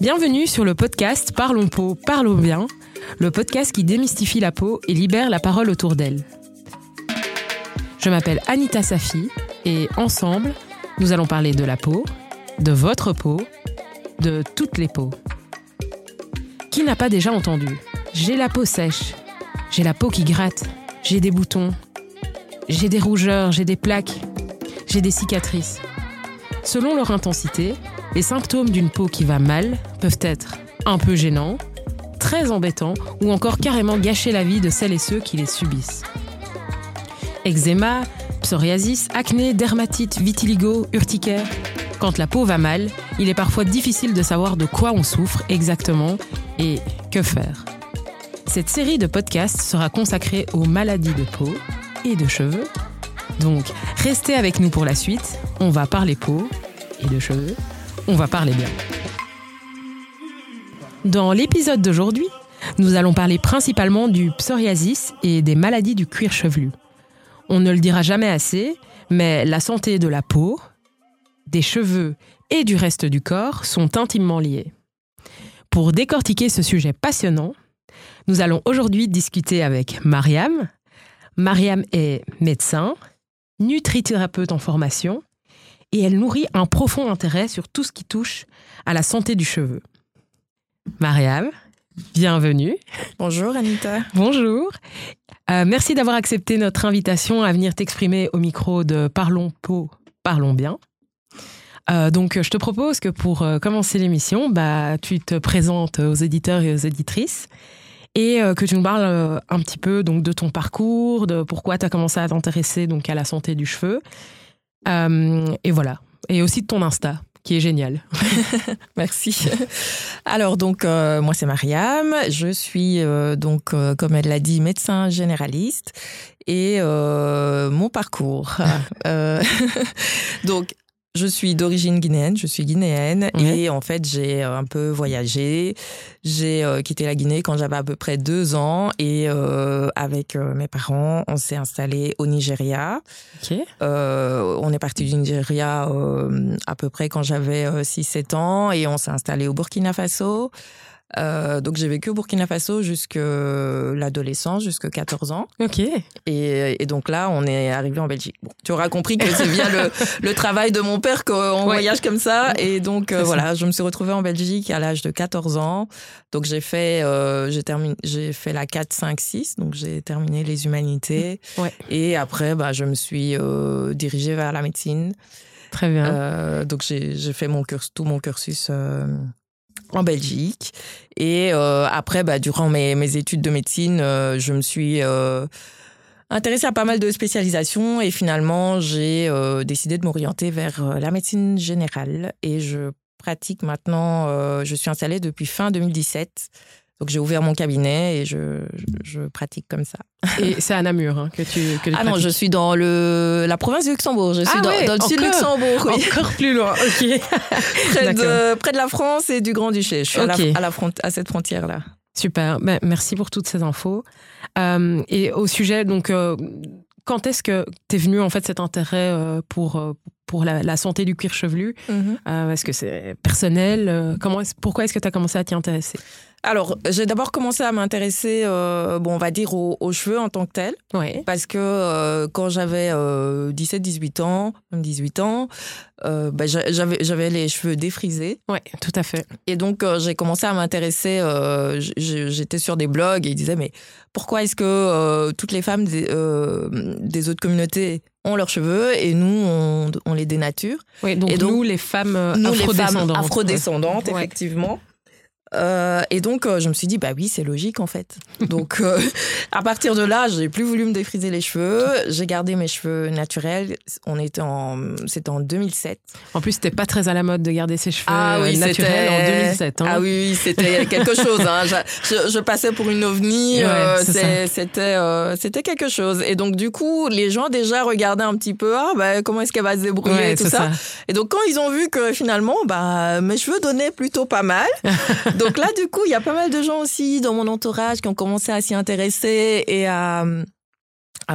Bienvenue sur le podcast Parlons peau, parlons bien, le podcast qui démystifie la peau et libère la parole autour d'elle. Je m'appelle Anita Safi et ensemble, nous allons parler de la peau, de votre peau, de toutes les peaux. Qui n'a pas déjà entendu J'ai la peau sèche, j'ai la peau qui gratte, j'ai des boutons, j'ai des rougeurs, j'ai des plaques, j'ai des cicatrices. Selon leur intensité, les symptômes d'une peau qui va mal peuvent être un peu gênants, très embêtants ou encore carrément gâcher la vie de celles et ceux qui les subissent. Eczéma, psoriasis, acné, dermatite, vitiligo, urticaire. Quand la peau va mal, il est parfois difficile de savoir de quoi on souffre exactement et que faire. Cette série de podcasts sera consacrée aux maladies de peau et de cheveux. Donc, restez avec nous pour la suite. On va parler peau et de cheveux. On va parler bien. Dans l'épisode d'aujourd'hui, nous allons parler principalement du psoriasis et des maladies du cuir chevelu. On ne le dira jamais assez, mais la santé de la peau, des cheveux et du reste du corps sont intimement liés. Pour décortiquer ce sujet passionnant, nous allons aujourd'hui discuter avec Mariam. Mariam est médecin, nutrithérapeute en formation, et elle nourrit un profond intérêt sur tout ce qui touche à la santé du cheveu. Mariam, bienvenue. Bonjour Anita. Bonjour. Euh, merci d'avoir accepté notre invitation à venir t'exprimer au micro de Parlons Peau, Parlons Bien. Euh, donc, je te propose que pour euh, commencer l'émission, bah, tu te présentes aux éditeurs et aux éditrices et que tu nous parles un petit peu donc, de ton parcours, de pourquoi tu as commencé à t'intéresser donc, à la santé du cheveu. Et voilà. Et aussi de ton Insta qui est génial. Merci. Alors donc euh, moi c'est Mariam, je suis euh, donc euh, comme elle l'a dit médecin généraliste et mon parcours. donc je suis d'origine guinéenne, je suis guinéenne et en fait j'ai un peu voyagé. J'ai euh, quitté la Guinée quand j'avais à peu près deux ans et euh, avec euh, mes parents on s'est installé au Nigeria. on est parti du Nigeria à peu près quand j'avais 6-7 ans et on s'est installé au Burkina Faso. Euh, donc j'ai vécu au Burkina Faso jusque l'adolescence, jusque 14 ans. Ok. Et, donc là, on est arrivé en Belgique. Bon, tu auras compris que c'est via le, le, travail de mon père qu'on voyage comme ça. Et donc euh, voilà, je me suis retrouvée en Belgique à l'âge de 14 ans. Donc j'ai fait, euh, j'ai terminé, j'ai fait la 4, 5, 6. Donc j'ai terminé les humanités. Ouais. Et après, bah, je me suis euh, dirigée vers la médecine. Très bien. Euh, donc j'ai fait mon cursus, tout mon cursus euh, en Belgique. Et euh, après, bah, durant mes, mes, études de médecine, euh, je me suis euh, intéressée à pas mal de spécialisations et finalement, j'ai euh, décidé de m'orienter vers euh, la médecine générale. Et je pratique maintenant, euh, je suis installée depuis fin 2017 donc j'ai ouvert mon cabinet et je, je, pratique comme ça. Et c'est à Namur hein, que tu que Ah non, je suis dans le la province du Luxembourg. Je suis ah dans, ouais, dans, le sud Luxembourg. Oui. Encore plus loin. Ok. près de près de la France et du Grand Duché. Je suis okay. à, la, à, la front, à cette frontière là. Super. Ben, merci pour toutes ces infos. Euh, et au sujet donc. Euh, quand est-ce que tu es venu en fait cet intérêt euh, pour pour la, la, santé du cuir chevelu? Mm -hmm. Est-ce que c'est personnel? Comment est pourquoi est-ce que tu as commencé à t'y intéresser? Alors, j'ai d'abord commencé à m'intéresser, euh, bon, on va dire, aux, aux, cheveux en tant que tel. Oui. Parce que euh, quand j'avais euh, 17-18 ans, même 18 ans, euh, bah, j'avais les cheveux défrisés. Oui, tout à fait. Et donc, euh, j'ai commencé à m'intéresser, euh, j'étais sur des blogs et ils disaient, mais pourquoi est-ce que toutes les femmes des, des, autres communautés ont leurs cheveux et nous, on, on les dénature? Oui, donc, et donc nous, les femmes nous, afrodescendantes. Les femmes afrodescendantes, ouais. effectivement. Euh, et donc, euh, je me suis dit, bah oui, c'est logique en fait. donc, euh, à partir de là, j'ai plus voulu me défriser les cheveux. J'ai gardé mes cheveux naturels. On était en, c'était en 2007. En plus, c'était pas très à la mode de garder ses cheveux ah, oui, naturels en 2007. Hein. Ah oui, oui c'était quelque chose. Hein. Je, je, passais pour une ovni. Ouais, c'était, c'était quelque chose. Et donc, du coup, les gens déjà regardaient un petit peu, ah, bah, comment est-ce qu'elle va se débrouiller ouais, et tout ça. ça. Et donc, quand ils ont vu que finalement, bah, mes cheveux donnaient plutôt pas mal. Donc là, du coup, il y a pas mal de gens aussi dans mon entourage qui ont commencé à s'y intéresser et à,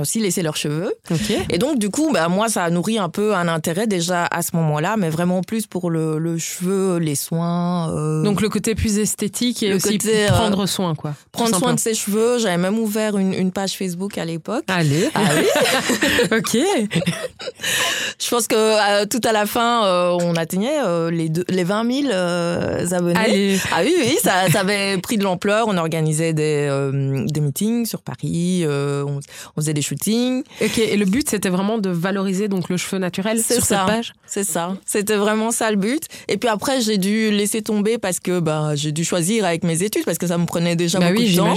aussi laisser leurs cheveux. Et donc, du coup, bah, moi, ça a nourri un peu un intérêt déjà à ce moment-là, mais vraiment plus pour le, le cheveu, les soins. Euh... Donc, le côté plus esthétique et aussi euh, prendre soin, quoi. Prendre soin de ses cheveux. J'avais même ouvert une, une page Facebook à l'époque. Allez. Allez. ok. Je pense que euh, tout à la fin, euh, on atteignait les, deux, les 20 000 abonnés. Allez. Ah oui, oui, ça, ça avait pris de l'ampleur. On organisait des, des meetings sur Paris. On, on, faisait des shootings. Ok. Et le but, c'était vraiment de valoriser donc le cheveu naturel sur ça. cette page. C'est ça. C'était vraiment ça le but. Et puis après, j'ai dû laisser tomber parce que bah, j'ai dû choisir avec mes études parce que ça me prenait déjà bah beaucoup oui, de temps.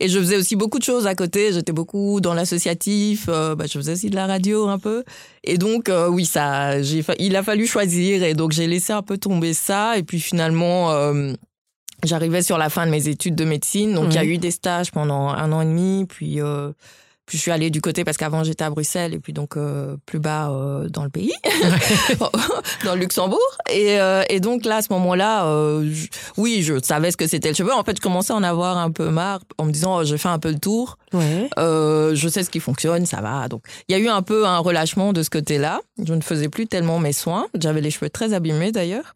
Et je faisais aussi beaucoup de choses à côté. J'étais beaucoup dans l'associatif. Euh, bah, je faisais aussi de la radio un peu. Et donc, euh, oui, ça, j'ai, il a fallu choisir. Et donc, j'ai laissé un peu tomber ça. Et puis finalement, euh, j'arrivais sur la fin de mes études de médecine. Donc, il y a eu des stages pendant un an et demi. Puis, puis je suis allée du côté parce qu'avant j'étais à Bruxelles et puis donc euh, plus bas euh, dans le pays, dans le Luxembourg. Et, euh, et donc là à ce moment-là, euh, oui, je savais ce que c'était le cheveu. En fait, je commençais à en avoir un peu marre en me disant oh, j'ai fait un peu le tour. Ouais. Euh, je sais ce qui fonctionne, ça va. Donc, il y a eu un peu un relâchement de ce côté-là. Je ne faisais plus tellement mes soins. J'avais les cheveux très abîmés d'ailleurs.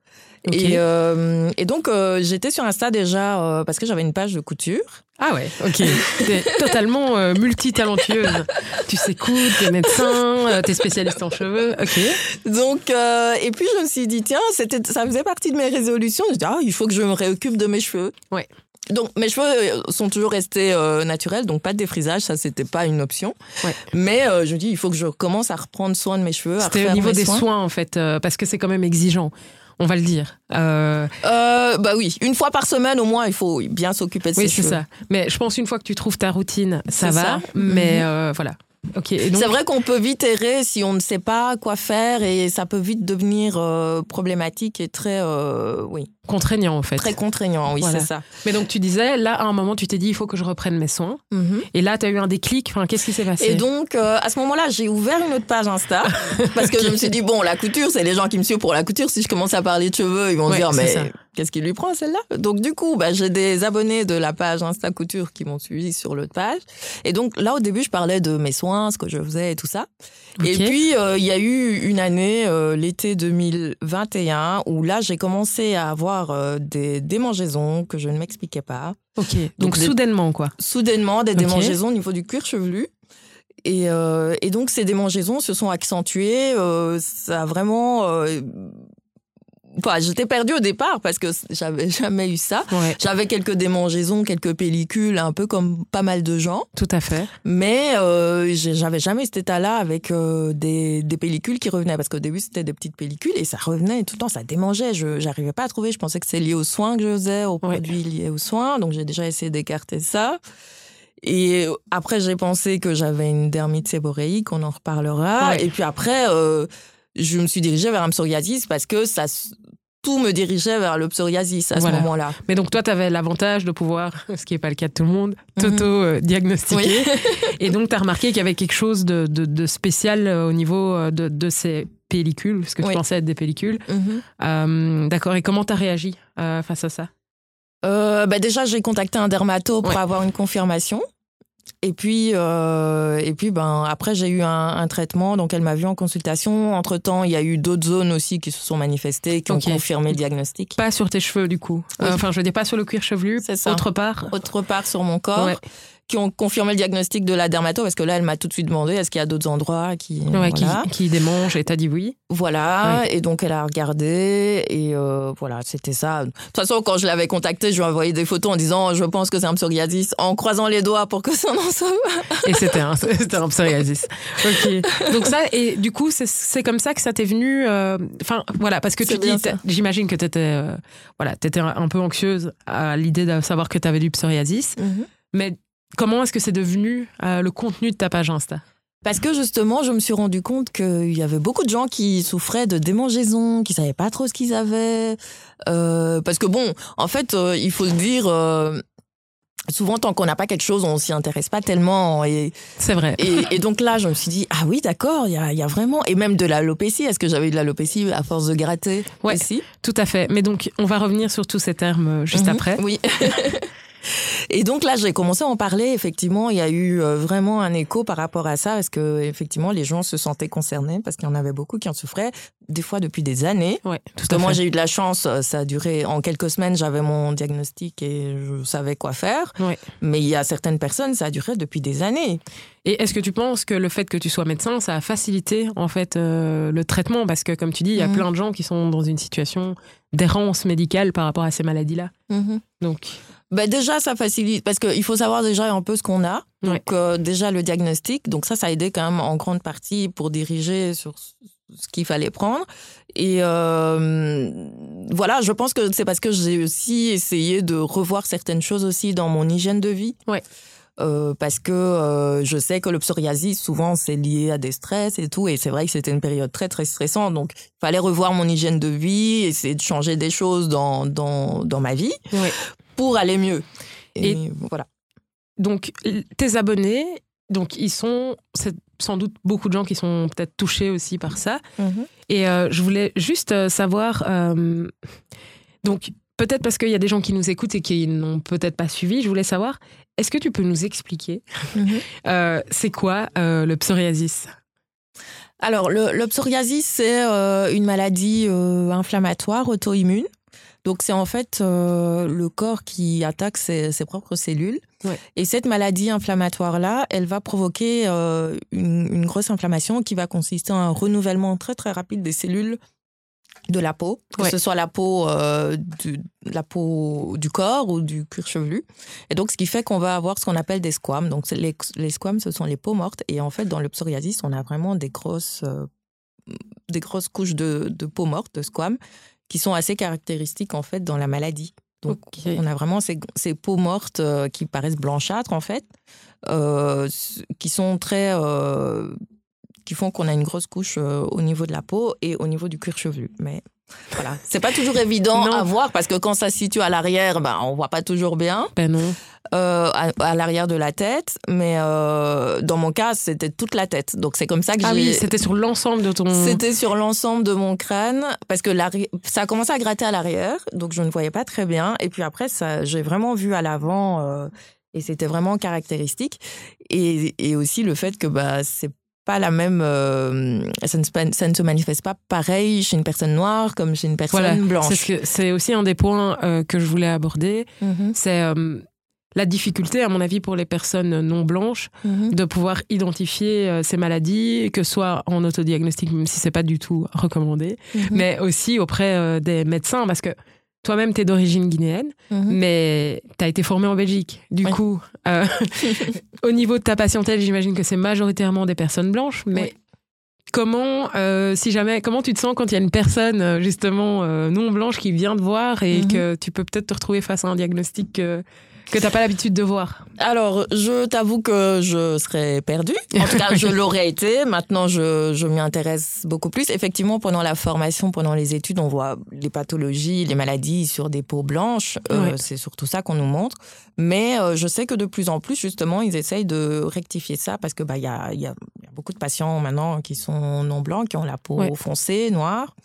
Et, euh, et donc, euh, j'étais sur Insta déjà euh, parce que j'avais une page de couture. Ah ouais, ok. T'es totalement multitalentueuse. Tu sais coudre, t'es médecin, t'es spécialiste en cheveux. Ok. Donc, et puis je me suis dit, tiens, c'était, ça faisait partie de mes résolutions. Je me suis dit, ah, il faut que je me réoccupe de mes cheveux. Ouais. Donc, mes cheveux sont toujours restés euh, naturels, donc pas de défrisage, ça, c'était pas une option. Ouais. Mais euh, je me dis, il faut que je commence à reprendre soin de mes cheveux. C'était au niveau des soins. soins, en fait, euh, parce que c'est quand même exigeant. On va le dire. Euh, Euh, bah oui, une fois par semaine au moins, il faut bien s'occuper de oui, ses c'est ça. Mais je pense une fois que tu trouves ta routine, ça va. ça. Mais Mhm. euh, voilà. Donc, C'est vrai qu'on peut vite errer si on ne sait pas quoi faire et ça peut vite devenir euh, problématique et très, euh, oui, contraignant, en fait. très contraignant. Oui, Voilà. c'est ça. Mais donc, tu disais, là, à un moment, tu t'es dit, il faut que je reprenne mes soins. Mhm. Et là, tu as eu un déclic. Enfin, qu'est-ce qui s'est passé Et donc, euh, à ce moment-là, j'ai ouvert une autre page Insta parce que je me suis dit, bon, la couture, c'est les gens qui me suivent pour la couture. Si je commence à parler de cheveux, ils vont Ouais, dire, mais ça. Qu'est-ce qui lui prend celle-là? Donc, du coup, bah, j'ai des abonnés de la page Insta Couture qui m'ont suivi sur l'autre page. Et donc, là, au début, je parlais de mes soins, ce que je faisais et tout ça. Et puis, euh, il y a eu une année, euh, l'été 2021, où là, j'ai commencé à avoir euh, des démangeaisons que je ne m'expliquais pas Ok. Donc, Donc, des- soudainement, quoi. soudainement des démangeaisons au niveau du cuir chevelu. Et, euh, et donc ces démangeaisons se sont accentuées. euh, ça a vraiment. euh, Enfin, j'étais perdue au départ parce que j'avais jamais eu ça. Ouais. J'avais quelques démangeaisons, quelques pellicules, un peu comme pas mal de gens. Tout à fait. Mais euh, j'avais jamais cet état-là avec euh, des, des pellicules qui revenaient. Parce qu'au début, c'était des petites pellicules et ça revenait tout le temps, ça démangeait. Je n'arrivais pas à trouver. Je pensais que c'est lié aux soins que je faisais, aux Ouais. produits liés aux soins. Donc j'ai déjà essayé d'écarter ça. Et après, j'ai pensé que j'avais une dermite séboréique, on en reparlera. Ouais. Et puis après, euh, je me suis dirigée vers un psoriasis parce que ça, tout me dirigeait vers le psoriasis à Voilà. ce moment-là. Mais donc, toi, tu avais l'avantage de pouvoir, ce qui n'est pas le cas de tout le monde, Mhm. t'auto-diagnostiquer. Et donc, tu as remarqué qu'il y avait quelque chose de, de- de spécial euh, au niveau euh, de, de ces pellicules, ce que tu Oui. pensais être des pellicules. Mhm. Euh, D'accord. Et comment tu as réagi euh, face à ça? Euh, bah déjà, j'ai contacté un dermato pour Ouais. avoir une confirmation. Et puis, euh, et puis ben, après, j'ai eu un, un traitement. Donc, elle m'a vu en consultation. Entre-temps, il y a eu d'autres zones aussi qui se sont manifestées, qui ont confirmé le diagnostic. Pas sur tes cheveux, du coup. Oui. Enfin, je veux dire, pas sur le cuir chevelu. C'est ça. Autre part. Autre part sur mon corps, Ouais. Qui ont confirmé le diagnostic de la dermato. Parce que là, elle m'a tout de suite demandé est-ce qu'il y a d'autres endroits qui. Ouais, qui, voilà. qui démange et t'as dit oui. Voilà, et donc elle a regardé, et euh, voilà, c'était ça. De toute façon, quand je l'avais contacté, je lui ai envoyé des photos en disant je pense que c'est un psoriasis, en croisant les doigts pour que ça n'en soit pas. Et c'était un, c'était un psoriasis. Ok. Donc ça, et du coup, c'est, c'est comme ça que ça t'est venu. euh, Enfin, voilà, parce que tu dis, j'imagine que t'étais, euh, voilà, t'étais un, un peu anxieuse à l'idée de savoir que t'avais du psoriasis. Mais comment est-ce que c'est devenu euh, le contenu de ta page Insta? Parce que justement, je me suis rendu compte qu'il y avait beaucoup de gens qui souffraient de démangeaisons, qui savaient pas trop ce qu'ils avaient. Euh, parce que bon, en fait, euh, il faut se dire. euh, Souvent, tant qu'on n'a pas quelque chose, on s'y intéresse pas tellement. Et, C'est vrai. et, et donc là, je me suis dit, ah oui, d'accord, il y a, il y a vraiment... Et même de l'alopécie, est-ce que j'avais eu de l'alopécie à force de gratter Ouais. aussi? Tout à fait. Mais donc, on va revenir sur tous ces termes juste Mhm. après. Oui. Et donc là, j'ai commencé à en parler. Effectivement, il y a eu euh, vraiment un écho par rapport à ça, parce que effectivement, les gens se sentaient concernés, parce qu'il y en avait beaucoup qui en souffraient, des fois depuis des années. Ouais, tout parce que moi, j'ai eu de la chance. Euh, ça a duré en quelques semaines. J'avais mon diagnostic et je savais quoi faire. Ouais. Mais il y a certaines personnes, ça a duré depuis des années. Et est-ce que tu penses que le fait que tu sois médecin, ça a facilité en fait euh, le traitement? Parce que comme tu dis, il y a Mhm. plein de gens qui sont dans une situation d'errance médicale par rapport à ces maladies-là. Donc, Bah déjà, ça facilite parce qu'il faut savoir déjà un peu ce qu'on a. Ouais. Donc euh, déjà le diagnostic. Donc ça, ça a aidé quand même en grande partie pour diriger sur ce qu'il fallait prendre. Et euh, voilà, je pense que c'est parce que j'ai aussi essayé de revoir certaines choses aussi dans mon hygiène de vie. Ouais. Euh, parce que euh, je sais que le psoriasis, souvent, c'est lié à des stress et tout. Et c'est vrai que c'était une période très, très stressante. Donc, il fallait revoir mon hygiène de vie, essayer de changer des choses dans, dans, dans ma vie ouais. Pour aller mieux. Et, Et- voilà. donc tes abonnés, donc ils sont c'est sans doute beaucoup de gens qui sont peut-être touchés aussi par ça. Et euh, je voulais juste euh, savoir, euh, donc peut-être parce qu'il y a des gens qui nous écoutent et qui n'ont peut-être pas suivi, je voulais savoir, est-ce que tu peux nous expliquer euh, c'est quoi le psoriasis? Alors, le, le psoriasis, c'est une maladie inflammatoire auto-immune. Donc, c'est en fait euh, le corps qui attaque ses, ses propres cellules. Ouais. Et cette maladie inflammatoire-là, elle va provoquer euh, une, une grosse inflammation qui va consister en un renouvellement très, très rapide des cellules de la peau, que Ouais. ce soit la peau, euh, du, la peau du corps ou du cuir chevelu. Et donc, ce qui fait qu'on va avoir ce qu'on appelle des squames. Donc, les, les squames, ce sont les peaux mortes. Et en fait, dans le psoriasis, on a vraiment des grosses, euh, des grosses couches de, de peau morte, de squames, qui sont assez caractéristiques, en fait, dans la maladie. Donc, on a vraiment ces, ces peaux mortes euh, qui paraissent blanchâtres, en fait, euh, qui sont très... qui font qu'on a une grosse couche euh, au niveau de la peau et au niveau du cuir chevelu. Mais voilà, c'est pas toujours évident Non. à voir parce que quand ça se situe à l'arrière, ben, on voit pas toujours bien Ben non. euh, à, à l'arrière de la tête. Mais euh, dans mon cas, c'était toute la tête. Donc c'est comme ça que Ah j'ai... oui, c'était sur l'ensemble de ton... C'était sur l'ensemble de mon crâne parce que ça a commencé à gratter à l'arrière, donc je ne voyais pas très bien. Et puis après, ça, j'ai vraiment vu à l'avant euh, et c'était vraiment caractéristique. Et, et aussi le fait que bah c'est pas la même, euh, ça, ne, se ça ne se manifeste pas pareil chez une personne noire comme chez une personne Voilà, blanche. c'est ce que- c'est aussi un des points euh, que je voulais aborder. Mhm, C'est euh, la difficulté, à mon avis, pour les personnes non blanches, mhm. de pouvoir identifier ces maladies, que ce soit en autodiagnostic, même si c'est pas du tout recommandé, Mhm. mais aussi auprès des médecins, parce que toi-même, tu es d'origine guinéenne, Mhm. mais tu as été formé en Belgique. Du coup, euh, au niveau de ta patientèle, j'imagine que c'est majoritairement des personnes blanches, mais comment, euh, si jamais, comment tu te sens quand il y a une personne euh, justement euh, non blanche qui vient te voir et Mhm. que tu peux peut-être te retrouver face à un diagnostic que, t'as pas l'habitude de voir Alors, je t'avoue que je serais perdue. En tout cas, je l'aurais été. Maintenant, je, je m'y intéresse beaucoup plus. Effectivement, pendant la formation, pendant les études, on voit les pathologies, les maladies sur des peaux blanches. Euh. C'est surtout ça qu'on nous montre. Mais euh, je sais que de plus en plus, justement, ils essayent de rectifier ça parce que bah il y a, il y, a, il y a beaucoup de patients maintenant qui sont non blancs, qui ont la peau Ouais. foncée, noire.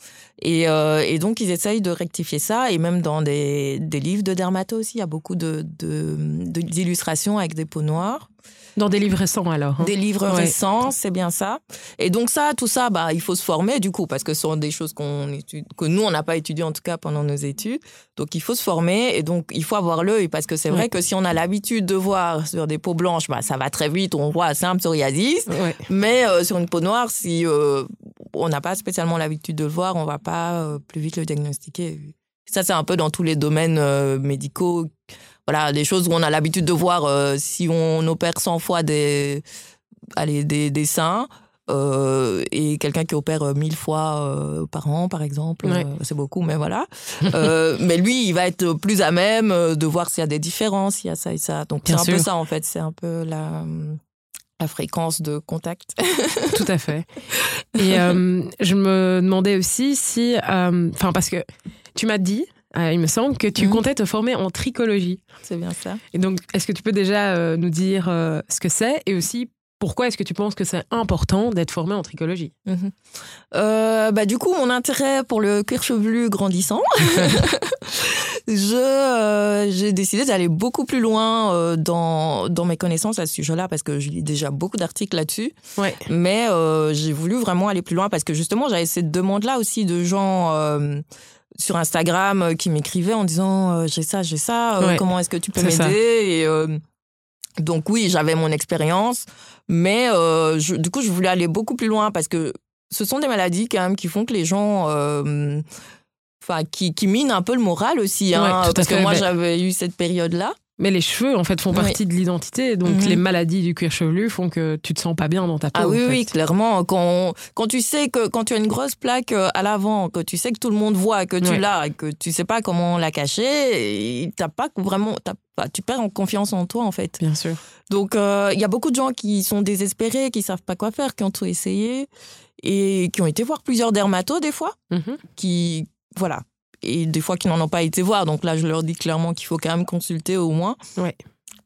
Et, euh, et donc, ils essayent de rectifier ça. Et même dans des, des livres de dermato aussi, il y a beaucoup de, de, d'illustrations avec des peaux noires. Dans des livres récents alors hein Des livres Ouais. récents, c'est bien ça. Et donc ça, tout ça, bah, il faut se former du coup, parce que ce sont des choses qu'on étudie, que nous, on n'a pas étudié en tout cas pendant nos études. Donc il faut se former et donc il faut avoir l'œil, parce que c'est vrai que si on a l'habitude de voir sur des peaux blanches, bah, ça va très vite, on voit un psoriasis. Ouais. Mais euh, sur une peau noire, si euh, on n'a pas spécialement l'habitude de le voir, on va pas euh, plus vite le diagnostiquer. Ça, c'est un peu dans tous les domaines médicaux. Voilà, des choses où on a l'habitude de voir euh, si on opère 100 fois des, allez, des, des seins. euh, et quelqu'un qui opère euh, 1000 fois euh, par an, par exemple, c'est beaucoup, mais voilà. Mais lui, il va être plus à même de voir s'il y a des différences, s'il y a ça et ça. Donc c'est un peu ça en fait, c'est un peu la, la fréquence de contact. Tout à fait. Et je me demandais aussi si, enfin parce que tu m'as dit, euh, il me semble que tu Mhm. comptais te former en tricologie. c'est bien ça. Et donc, est-ce que tu peux déjà euh, nous dire euh, ce que c'est et aussi pourquoi est-ce que tu penses que c'est important d'être formé en tricologie. Euh, bah, du coup, mon intérêt pour le cuir chevelu grandissant, j'ai décidé d'aller beaucoup plus loin dans dans mes connaissances à ce sujet-là parce que je lis déjà beaucoup d'articles là-dessus. Ouais. Mais j'ai voulu vraiment aller plus loin parce que justement j'avais cette demande-là aussi de gens sur Instagram qui m'écrivaient en disant j'ai ça, j'ai ça, comment est-ce que tu peux m'aider donc oui, j'avais mon expérience, mais euh, du coup, je voulais aller beaucoup plus loin parce que ce sont des maladies quand même qui font que les gens, euh, enfin, qui, qui, minent un peu le moral aussi. Hein, parce que moi, ben j'avais eu cette période-là. Mais les cheveux, en fait, font partie de l'identité. Donc, mhm. les maladies du cuir chevelu font que tu te sens pas bien dans ta peau. Ah oui, oui, clairement. Quand, quand tu sais que quand tu as une grosse plaque euh, à l'avant, que tu sais que tout le monde voit que tu l'as, que tu sais pas comment la cacher, t'as pas vraiment, tu perds en confiance en toi, en fait. Bien sûr. Donc, euh, il y a beaucoup de gens qui sont désespérés, qui savent pas quoi faire, qui ont tout essayé et qui ont été voir plusieurs dermatos des fois, mhm. qui, voilà, et des fois qui n'en ont pas été voir. Donc là, je leur dis clairement qu'il faut quand même consulter au moins. Ouais.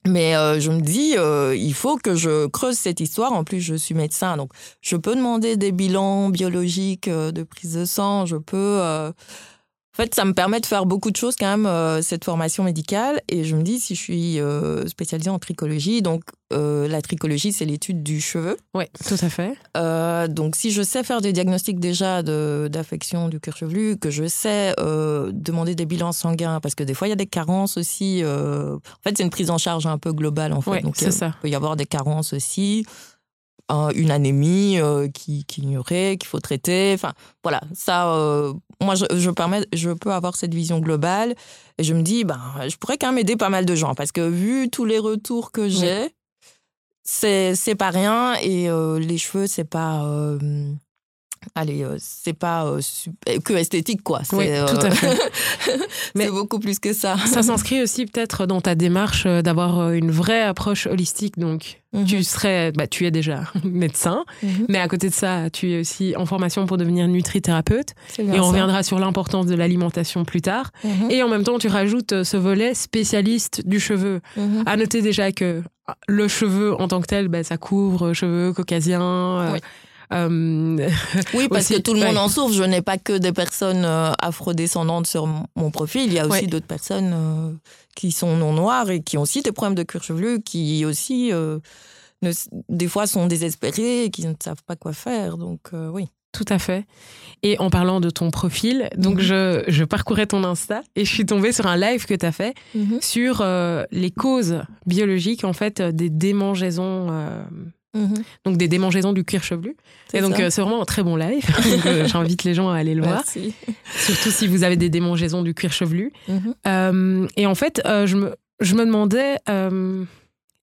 Mais euh, je me dis, euh, il faut que je creuse cette histoire. En plus, je suis médecin, donc je peux demander des bilans biologiques euh, de prise de sang. Je peux en fait, ça me permet de faire beaucoup de choses quand même, euh, cette formation médicale. Et je me dis, si je suis euh, spécialisée en tricologie, donc euh, la tricologie, c'est l'étude du cheveu. Oui, tout à fait. donc si je sais faire des diagnostics déjà d'affection du cuir chevelu, que je sais demander des bilans sanguins, parce que des fois, il y a des carences aussi. en fait, c'est une prise en charge un peu globale, en fait. Oui, c'est ça. Il peut y avoir des carences aussi une anémie euh, qui, qui ignorait, qu'il faut traiter. Enfin, voilà, ça, euh, moi, je, je, permets, je peux avoir cette vision globale et je me dis, ben, je pourrais quand même aider pas mal de gens parce que vu tous les retours que j'ai, c'est c'est pas rien et euh, les cheveux, c'est pas allez, euh, c'est pas euh, que esthétique, quoi. Oui, tout à fait. Mais beaucoup plus que ça. Ça s'inscrit aussi peut-être dans ta démarche euh, d'avoir une vraie approche holistique. Donc, mhm. tu serais, bah, tu es déjà médecin, mhm. mais à côté de ça, tu es aussi en formation pour devenir nutrithérapeute. Et on reviendra sur l'importance de l'alimentation plus tard. Mhm. Et en même temps, tu rajoutes ce volet spécialiste du cheveu. À noter déjà que le cheveu en tant que tel, bah, ça couvre cheveux caucasiens. Euh, oui, parce que tout le monde en souffre. Je n'ai pas que des personnes euh, afrodescendantes sur mon profil. Il y a aussi d'autres personnes euh, qui sont non noires et qui ont aussi des problèmes de cuir chevelu, qui aussi, des fois, sont désespérés et qui ne savent pas quoi faire. Donc, oui. Tout à fait. Et en parlant de ton profil, donc mhm. je, je, parcourais ton Insta et je suis tombée sur un live que tu as fait mhm. sur les causes biologiques en fait des démangeaisons Mhm. Donc des démangeaisons du cuir chevelu. Et donc euh, c'est vraiment un très bon live. Euh, j'invite les gens à aller le voir. Surtout si vous avez des démangeaisons du cuir chevelu. Mhm. Euh, et en fait, je, me, je me demandais,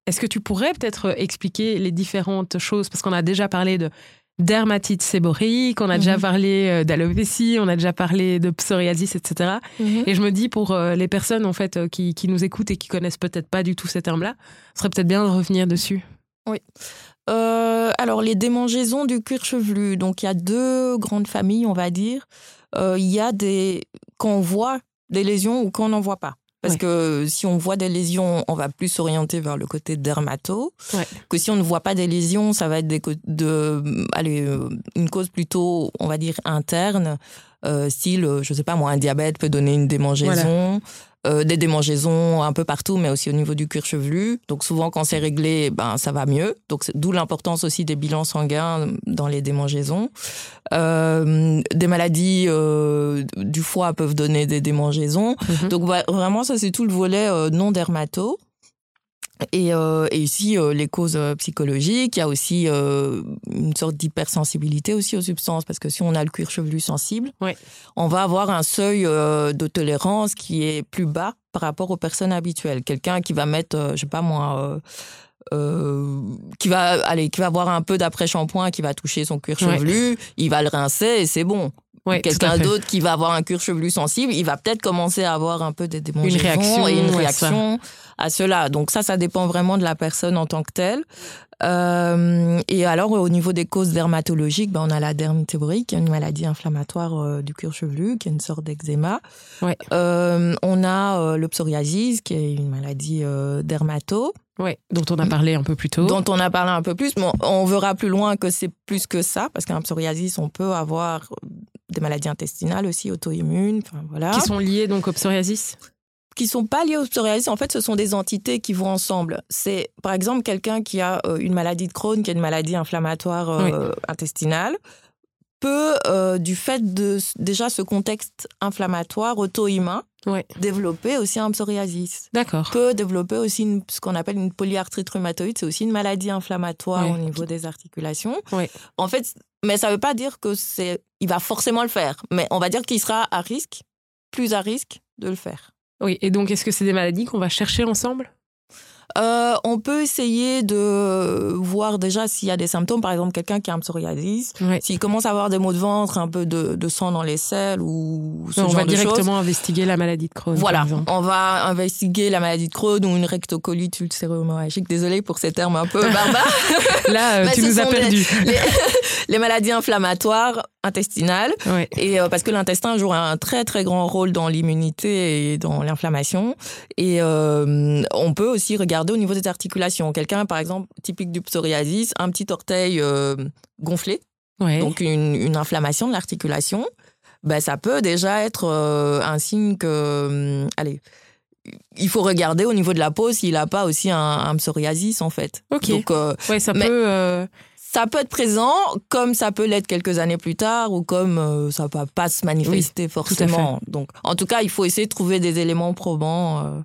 est-ce que tu pourrais peut-être expliquer les différentes choses? Parce qu'on a déjà parlé de dermatite séborique, on a déjà mhm. parlé d'alopécie, on a déjà parlé de psoriasis, etc. Et je me dis pour les personnes en fait qui, qui nous écoutent et qui connaissent peut-être pas du tout ces termes-là, ce serait peut-être bien de revenir dessus. Oui. Euh, alors, les démangeaisons du cuir chevelu. Donc, il y a deux grandes familles, on va dire. Euh, il y a des. Quand on voit des lésions ou quand on n'en voit pas. Parce que si on voit des lésions, on va plus s'orienter vers le côté dermato. Que si on ne voit pas des lésions, ça va être des, de, allez, euh, une cause plutôt, on va dire, interne. Style, je sais pas moi, un diabète peut donner une démangeaison. Euh, des démangeaisons un peu partout, mais aussi au niveau du cuir chevelu. Donc souvent, quand c'est réglé, ben ça va mieux. Donc d'où l'importance aussi des bilans sanguins dans les démangeaisons. Euh, des maladies euh, du foie peuvent donner des démangeaisons. Mhm. Donc vraiment, ça c'est tout le volet non dermato. Et, euh, et, ici, euh, les causes euh, psychologiques, il y a aussi euh, une sorte d'hypersensibilité aussi aux substances, parce que si on a le cuir chevelu sensible, on va avoir un seuil de tolérance qui est plus bas par rapport aux personnes habituelles. Quelqu'un qui va mettre, je sais pas moi, qui va aller, qui va avoir un peu d'après-shampoing, qui va toucher son cuir chevelu, il va le rincer et c'est bon. Quelqu'un d'autre qui va avoir un cuir chevelu sensible, il va peut-être commencer à avoir un peu des démangeaisons une réaction, et une réaction à cela. Donc ça, ça dépend vraiment de la personne en tant que telle. Euh, et alors, au niveau des causes dermatologiques, ben, on a la dermite séborrheique, une maladie inflammatoire euh, du cuir chevelu, qui est une sorte d'eczéma. Ouais. Euh, on a euh, le psoriasis, qui est une maladie euh, dermato. Oui, dont on a parlé un peu plus tôt. Dont on a parlé un peu plus, mais on verra plus loin que c'est plus que ça, parce qu'un psoriasis, on peut avoir des maladies intestinales aussi, auto-immunes, enfin voilà. Qui sont liées donc au psoriasis qui sont pas liées au psoriasis. En fait, ce sont des entités qui vont ensemble. C'est par exemple quelqu'un qui a euh, une maladie de Crohn, qui a une maladie inflammatoire euh, intestinale, peut, euh, du fait de déjà ce contexte inflammatoire auto-immun, développer aussi un psoriasis. D'accord. Peut développer aussi ce qu'on appelle une polyarthrite rhumatoïde. C'est aussi une maladie inflammatoire au niveau des articulations. En fait, mais ça ne veut pas dire que c'est, il va forcément le faire. Mais on va dire qu'il sera à risque, plus à risque de le faire. Oui, et donc est-ce que c'est des maladies qu'on va chercher ensemble? Euh, on peut essayer de voir déjà s'il y a des symptômes, par exemple quelqu'un qui a un psoriasis, s'il commence à avoir des maux de ventre, un peu de, sang dans les selles ou ce on va directement investiguer la maladie de Crohn. Voilà, on va investiguer la maladie de Crohn ou une rectocolite ulcéro-hémorragique. Désolée pour ces termes un peu barbares. Là, euh, tu nous as perdu. Les, maladies inflammatoires intestinales, et euh, parce que l'intestin joue un très très grand rôle dans l'immunité et dans l'inflammation. Et on peut aussi regarder au niveau des articulations. Quelqu'un, par exemple, typique du psoriasis, un petit orteil euh, gonflé, donc une, inflammation de l'articulation, ben, ça peut déjà être euh, un signe que, hum, allez, il faut regarder au niveau de la peau s'il n'a pas aussi un, psoriasis en fait. Ok. Donc, euh, ouais, ça peut. Ça peut être présent, comme ça peut l'être quelques années plus tard, ou comme ça ça va pas se manifester forcément. Donc, en tout cas, il faut essayer de trouver des éléments probants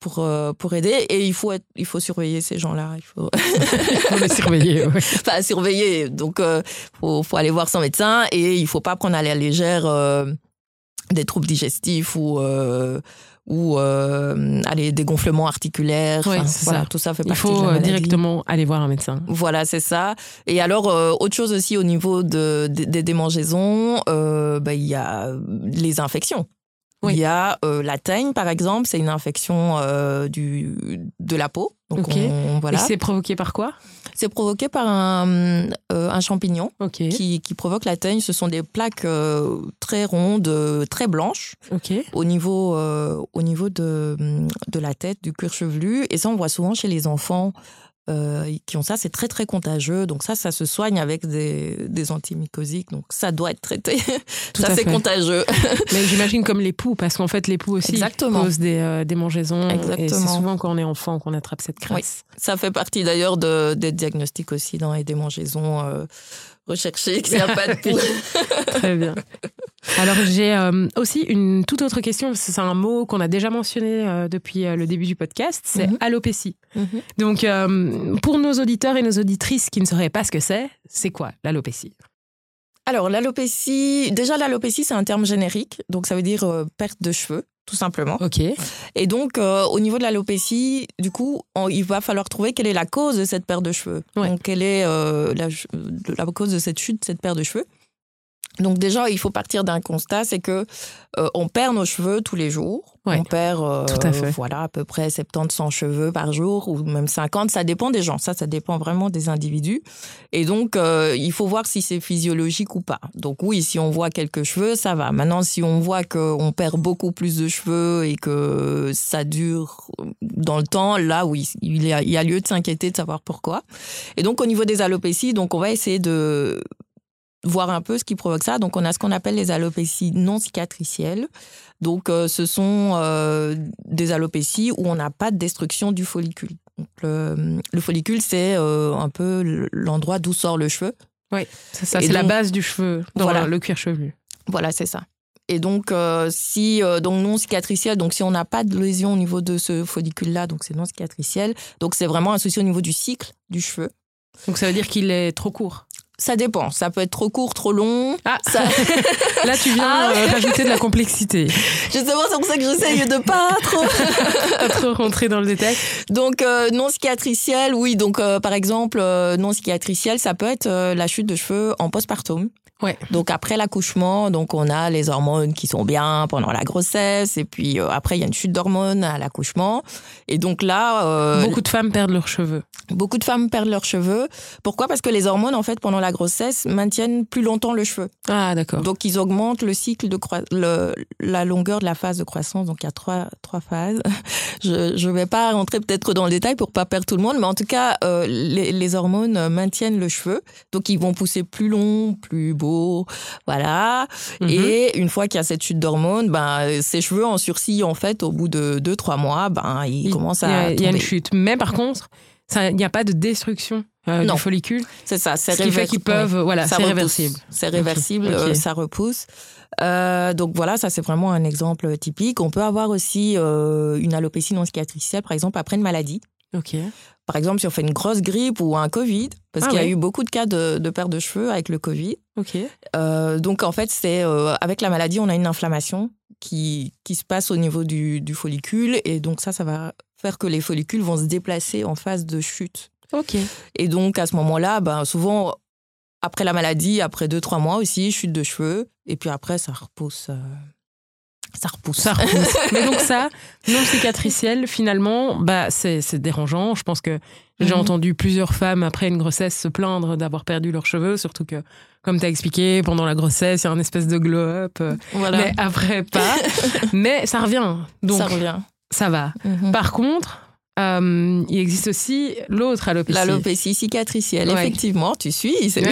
pour, euh, pour aider. Et il faut, être, il faut surveiller ces gens-là. Il faut, les surveiller. Ouais. enfin, surveiller. Donc, il euh, faut, faut, aller voir son médecin et il faut pas prendre à la légère euh, des troubles digestifs ou ou allez, des gonflements articulaires. voilà, ça. Tout ça fait partie Il faut directement aller voir un médecin. Voilà, c'est ça. Et alors, autre chose aussi au niveau de, des démangeaisons, bah, il y a les infections. Il y a euh, la teigne, par exemple, c'est une infection euh, du, de la peau. Donc voilà. Et c'est provoqué par quoi? C'est provoqué par un, euh, un champignon qui, qui, provoque la teigne. Ce sont des plaques très rondes, très blanches au niveau, au niveau de, de la tête, du cuir chevelu. Et ça, on voit souvent chez les enfants. Euh, qui ont ça, c'est très très contagieux. Donc ça, ça se soigne avec des, des antimycosiques. Donc ça doit être traité. ça, c'est contagieux. Mais j'imagine comme les poux, parce qu'en fait, les poux aussi Exactement. causent des, euh, démangeaisons. Exactement. Et c'est souvent quand on est enfant qu'on attrape cette crasse. Ça fait partie d'ailleurs de, des diagnostics aussi dans les démangeaisons. Euh, rechercher qu'il n'y a pas de poux. Très bien. Alors j'ai euh, aussi une toute autre question, c'est un mot qu'on a déjà mentionné euh, depuis euh, le début du podcast, c'est mm allopécie. Mhm. Donc pour nos auditeurs et nos auditrices qui ne sauraient pas ce que c'est, c'est quoi l'alopécie? Alors, l'alopécie, déjà, l'alopécie, c'est un terme générique. Donc, ça veut dire perte de cheveux, tout simplement. OK. Et donc, au niveau de l'alopécie, du coup, il va falloir trouver quelle est la cause de cette perte de cheveux. Donc, quelle est la, la, cause de cette chute, cette perte de cheveux. Donc déjà, il faut partir d'un constat, c'est que euh, on perd nos cheveux tous les jours. on perd, euh, tout à, fait. voilà, à peu près 70, 100 cheveux par jour ou même 50. Ça dépend des gens. Ça, ça dépend vraiment des individus. Et donc, euh, il faut voir si c'est physiologique ou pas. Donc oui, si on voit quelques cheveux, ça va. Maintenant, si on voit qu'on perd beaucoup plus de cheveux et que ça dure dans le temps, là, oui, il y a, il y a lieu de s'inquiéter de savoir pourquoi. Et donc, au niveau des alopécies, donc on va essayer de voir un peu ce qui provoque ça. Donc, on a ce qu'on appelle les alopécies non cicatricielles. Donc, euh, ce sont euh, des alopécies où on n'a pas de destruction du follicule. le, follicule, c'est euh, un peu l'endroit d'où sort le cheveu. Oui, c'est ça, c'est la base du cheveu, dans voilà. le cuir chevelu. Voilà, c'est ça. Et donc, si donc non cicatriciel, donc si on n'a pas de lésion au niveau de ce follicule-là, donc c'est non cicatriciel. Donc c'est vraiment un souci au niveau du cycle du cheveu. Donc ça veut dire qu'il est trop court. Ça dépend. Ça peut être trop court, trop long. Ah. Là, tu viens ah euh, rajouter de la complexité. Justement, c'est pour ça que j'essaye de pas trop... trop rentrer dans le détail. Donc, euh, non cicatriciel, oui. Donc, euh, par exemple, non cicatriciel, ça peut être la chute de cheveux en postpartum. Ouais. Donc après l'accouchement, donc on a les hormones qui sont bien pendant la grossesse et puis euh, après il y a une chute d'hormones à l'accouchement et donc là euh, beaucoup de femmes perdent leurs cheveux. Beaucoup de femmes perdent leurs cheveux. Pourquoi? Parce que les hormones en fait pendant la grossesse maintiennent plus longtemps le cheveu. Ah d'accord. Donc ils augmentent le cycle de le, la longueur de la phase de croissance. Donc il y a trois trois phases. Je je vais pas rentrer peut-être dans le détail pour pas perdre tout le monde, mais en tout cas euh, les, les hormones maintiennent le cheveu. Donc ils vont pousser plus long, plus beau voilà. Mhm. Et une fois qu'il y a cette chute d'hormones, ben ses cheveux en sursis en fait au bout de deux trois mois, ben ils Il- commencent y à Il y a une chute. Mais par contre, ça- il n'y a pas de destruction euh, Non. du follicule. C'est ça, c'est Ce qui fait qu'ils peuvent, oui. voilà, c'est réversible. C'est réversible, euh, ça repousse. Euh, donc voilà, ça c'est vraiment un exemple typique. On peut avoir aussi euh, une alopécie non cicatricielle, par exemple après une maladie. Ok. Par exemple, si on fait une grosse grippe ou un Covid, parce Ah qu'il y a eu beaucoup de cas de, de perte de cheveux avec le Covid. Ok. Euh, donc en fait, c'est euh, avec la maladie, on a une inflammation qui, qui se passe au niveau du, du follicule, et donc ça, ça va faire que les follicules vont se déplacer en phase de chute. Ok. Et donc, à ce moment-là, ben, souvent, après la maladie, après deux, trois mois aussi, chute de cheveux. Et puis après, ça repousse. euh, Ça repousse. Ça repousse. Mais donc ça, non cicatriciel, finalement, bah c'est dérangeant. Je pense que j'ai Mhm. entendu plusieurs femmes après une grossesse se plaindre d'avoir perdu leurs cheveux, surtout que, comme tu as expliqué, pendant la grossesse, il y a un espèce de glow-up. euh, voilà. Mais après, pas. mais ça revient. Donc, ça revient. ça va. Mhm. Par contre, euh, il existe aussi l'autre alopécie. L'alopécie cicatricielle, Ouais. effectivement, tu suis. c'est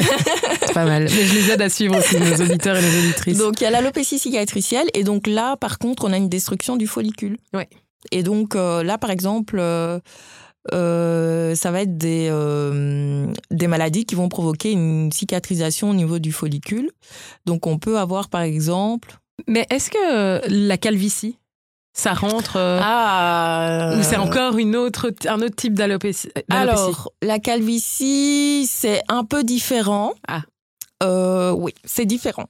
pas mal. Mais je les aide à suivre aussi, nos auditeurs et nos auditrices. Donc, il y a l'alopécie cicatricielle. Et donc là, par contre, on a une destruction du follicule. Ouais. Et donc euh, là, par exemple, euh, ça va être des, des maladies qui vont provoquer une cicatrisation au niveau du follicule. Donc, on peut avoir, par exemple... Mais est-ce que la calvitie, ça rentre euh, Ah ou c'est encore une autre, un autre type d'alopécie Alors, la calvitie, c'est un peu différent. Ah. Euh, oui, c'est différent.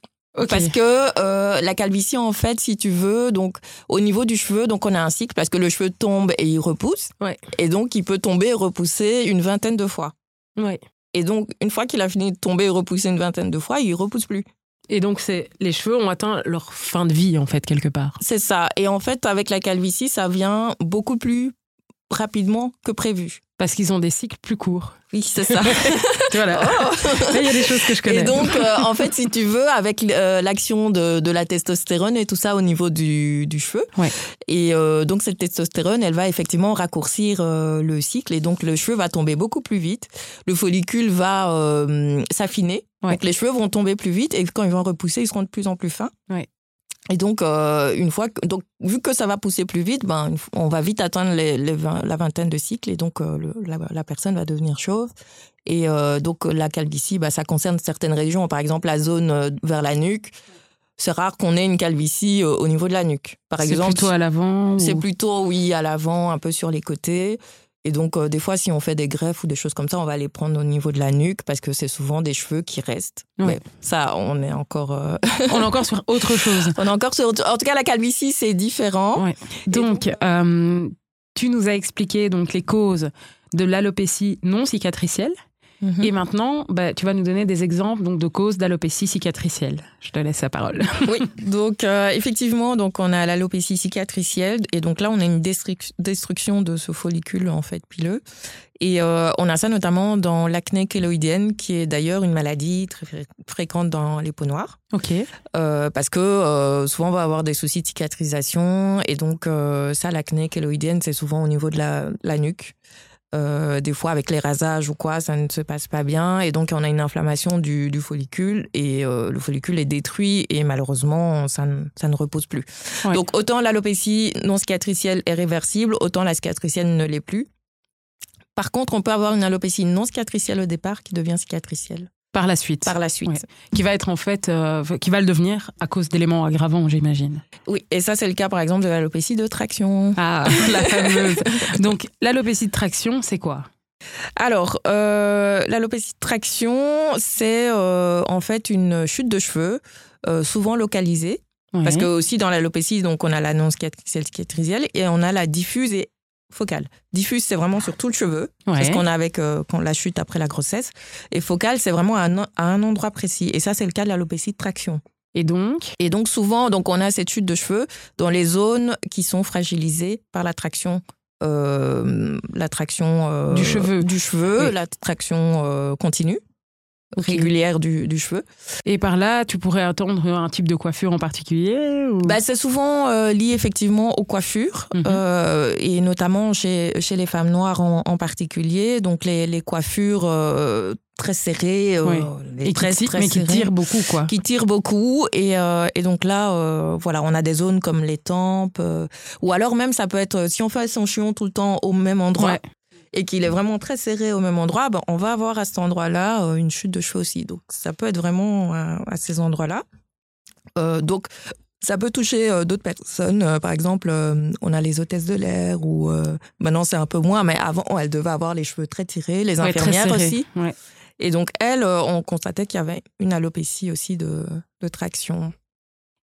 Parce que euh, la calvitie, en fait, si tu veux, donc au niveau du cheveu, donc on a un cycle parce que le cheveu tombe et il repousse. Ouais. Et donc, il peut tomber et repousser une vingtaine de fois. Ouais. Et donc, une fois qu'il a fini de tomber et repousser une vingtaine de fois, il repousse plus. Et donc, c'est les cheveux ont atteint leur fin de vie, en fait, quelque part. C'est ça. Et en fait, avec la calvitie, ça vient beaucoup plus rapidement que prévu. Parce qu'ils ont des cycles plus courts. Oui, c'est ça. Voilà. Là, il y a des choses que je connais. Et donc, euh, en fait, si tu veux, avec euh, l'action de, de la testostérone et tout ça au niveau du, du cheveu, Ouais. et euh, donc cette testostérone, elle va effectivement raccourcir le cycle, et donc le cheveu va tomber beaucoup plus vite, le follicule va s'affiner, Ouais. donc les cheveux vont tomber plus vite, et quand ils vont repousser, ils seront de plus en plus fins. Ouais. Et donc, euh, une fois, que- donc, vu que ça va pousser plus vite, ben, on va vite atteindre les, les vingt- la vingtaine de cycles et donc euh, le- la, la personne va devenir chauve. Et euh, donc, la calvitie, bah, ça concerne certaines régions. Par exemple, la zone vers la nuque. C'est rare qu'on ait une calvitie au niveau de la nuque. Par c'est exemple, plutôt à l'avant. c'est ou- plutôt, oui, à l'avant, un peu sur les côtés. Et donc, euh, des fois, si on fait des greffes ou des choses comme ça, on va les prendre au niveau de la nuque parce que c'est souvent des cheveux qui restent. Mais ça, on est encore, euh, On est encore sur autre chose. on est encore sur. En tout cas, la calvitie, c'est différent. Donc, euh, tu nous as expliqué donc les causes de l'alopécie non cicatricielle. Mhm. Et maintenant, bah, tu vas nous donner des exemples donc, de causes d'alopécie cicatricielle. Je te laisse la parole. Oui, donc euh, effectivement, donc on a l'alopécie cicatricielle et donc là on a une destruc- destruction de ce follicule en fait pileux et euh, on a ça notamment dans l'acné kéloïdienne qui est d'ailleurs une maladie très fré- fréquente dans les peaux noires Ok. euh, parce que euh, souvent on va avoir des soucis de cicatrisation et donc ça l'acné kéloïdienne c'est souvent au niveau de la, la nuque. Euh, des fois avec les rasages ou quoi, ça ne se passe pas bien et donc on a une inflammation du, du follicule et euh, le follicule est détruit et malheureusement ça ne, ça ne repose plus. Ouais. Donc autant l'alopécie non cicatricielle est réversible, autant la cicatricielle ne l'est plus. Par contre, on peut avoir une alopécie non cicatricielle au départ qui devient cicatricielle Par la suite. par la suite. Qui va être en fait, euh, qui va le devenir à cause d'éléments aggravants, j'imagine. Oui, et ça c'est le cas par exemple de l'alopécie de traction. Ah, la fameuse. Donc, l'alopécie de traction, c'est quoi? Alors, euh, l'alopécie de traction, c'est euh, en fait une chute de cheveux, souvent localisée. Parce que aussi dans l'alopécie, donc on a la non cicatricielle cicatricielle et on a la diffuse et focale. Diffuse, c'est vraiment sur tout le cheveu, c'est ce qu'on a avec euh, quand la chute après la grossesse. Et focale, c'est vraiment à un, à un endroit précis. Et ça, c'est le cas de l'alopécie de traction. Et donc, Et donc souvent, donc on a cette chute de cheveux dans les zones qui sont fragilisées par la traction. euh, la traction euh, Du cheveu. du cheveu, Oui. la traction euh, continue Régulière du, du cheveu. et par là, tu pourrais attendre un type de coiffure en particulier ou... Bah, c'est souvent euh, lié effectivement aux coiffures Mhm. euh, et notamment chez, chez les femmes noires en, en particulier. Donc les, les coiffures euh, très serrées, les tresses très mais qui tirent beaucoup quoi. Qui tirent beaucoup et, et donc là, voilà, on a des zones comme les tempes ou alors même ça peut être si on fait son chion tout le temps au même endroit. Et qu'il est vraiment très serré au même endroit, ben, on va avoir à cet endroit-là une chute de cheveux aussi. Donc ça peut être vraiment à ces endroits-là. donc ça peut toucher euh, d'autres personnes. Euh, par exemple, euh, on a les hôtesses de l'air ou maintenant c'est un peu moins, mais avant elles devaient avoir les cheveux très tirés, les infirmières aussi. Et donc elles, on constatait qu'il y avait une alopécie aussi de, traction.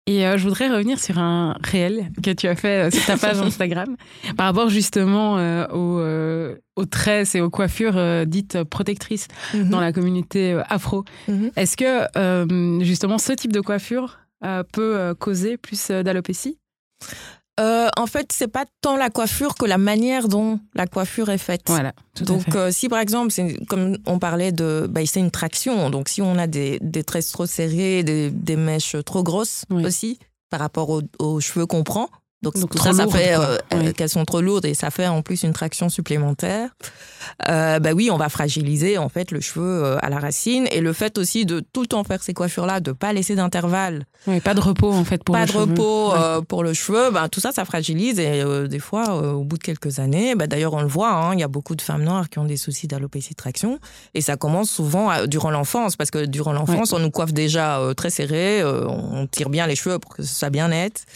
Et je voudrais revenir sur un réel que tu as fait sur ta page Instagram par rapport justement aux, tresses et aux coiffures dites protectrices mhm. dans la communauté afro. Mhm. Est-ce que justement ce type de coiffure euh, peut euh, causer plus euh, en fait, c'est pas tant la coiffure que la manière dont la coiffure est faite. Voilà. donc, si par exemple, comme on parlait de, bah, c'est une traction. Donc, si on a des, des tresses trop serrées, des, mèches trop grosses aussi par rapport aux cheveux qu'on prend, donc, ça, ça fait euh, euh, qu'elles sont trop lourdes et ça fait en plus une traction supplémentaire. Euh, bah oui, on va fragiliser en fait le cheveu euh, à la racine et le fait aussi de tout le temps faire ces coiffures-là, de pas laisser d'intervalle. Oui, pas de repos en fait pour pas le cheveu. Pas de repos pour le cheveu. Bah, tout ça, ça fragilise et des fois, au bout de quelques années, bah, d'ailleurs on le voit, hein, il y a beaucoup de femmes noires qui ont des soucis d'alopécie de traction et ça commence souvent durant l'enfance parce que durant l'enfance, on nous coiffe déjà très serré, on tire bien les cheveux pour que ce soit bien net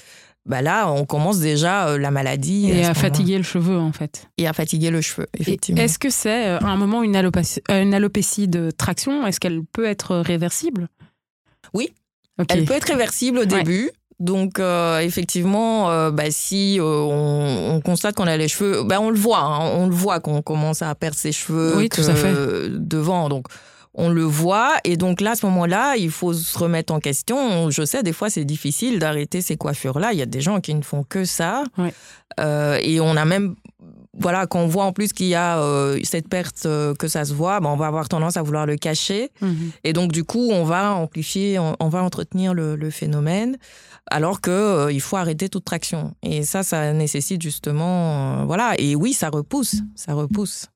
bah là, on commence déjà euh, la maladie. Et à, fatiguer le cheveu, en fait. Et à fatiguer le cheveu, effectivement. Est-ce que c'est euh, à un moment une alopécie, euh, une alopécie de traction? Est-ce qu'elle peut être réversible? Oui. Elle peut être réversible au début. Donc effectivement, bah, si on, constate qu'on a les cheveux, bah, on le voit, hein. on le voit qu'on commence à perdre ses cheveux oui, tout à fait. devant. Donc on le voit. Et donc là à ce moment-là il faut se remettre en question. Je sais des fois c'est difficile d'arrêter ces coiffures là il y a des gens qui ne font que ça. Euh, et on a même voilà quand on voit en plus qu'il y a euh, cette perte euh, que ça se voit ben, on va avoir tendance à vouloir le cacher. Mhm. et donc du coup on va amplifier on, va entretenir le, phénomène alors que il faut arrêter toute traction. Et ça ça nécessite justement voilà. Et oui ça repousse. Ça repousse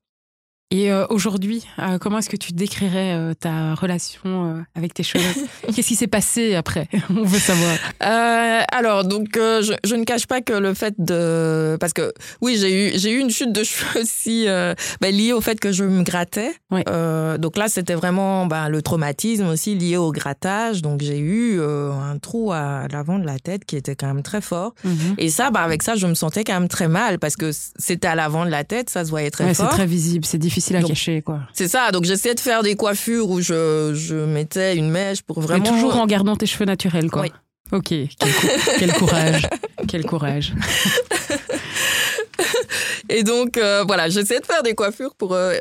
et euh, aujourd'hui, euh, comment est-ce que tu décrirais euh, ta relation avec tes cheveux? Qu'est-ce qui s'est passé après? On veut savoir. alors, donc, je, je, ne cache pas que le fait de... Parce que, oui, j'ai eu, j'ai eu une chute de cheveux aussi bah, liée au fait que je me grattais. donc là, c'était vraiment bah, le traumatisme aussi lié au grattage. Donc, j'ai eu un trou à l'avant de la tête qui était quand même très fort. Mhm. Et ça, bah, avec ça, je me sentais quand même très mal parce que c'était à l'avant de la tête, ça se voyait très fort. C'est très visible, c'est difficile difficile à cacher, quoi. C'est ça. Donc j'essayais de faire des coiffures où je, je mettais une mèche pour vraiment. Mais toujours en gardant tes cheveux naturels, quoi. Oui. Ok. Quel, courage. Quel courage. Et donc euh, voilà, j'essayais de faire des coiffures pour euh,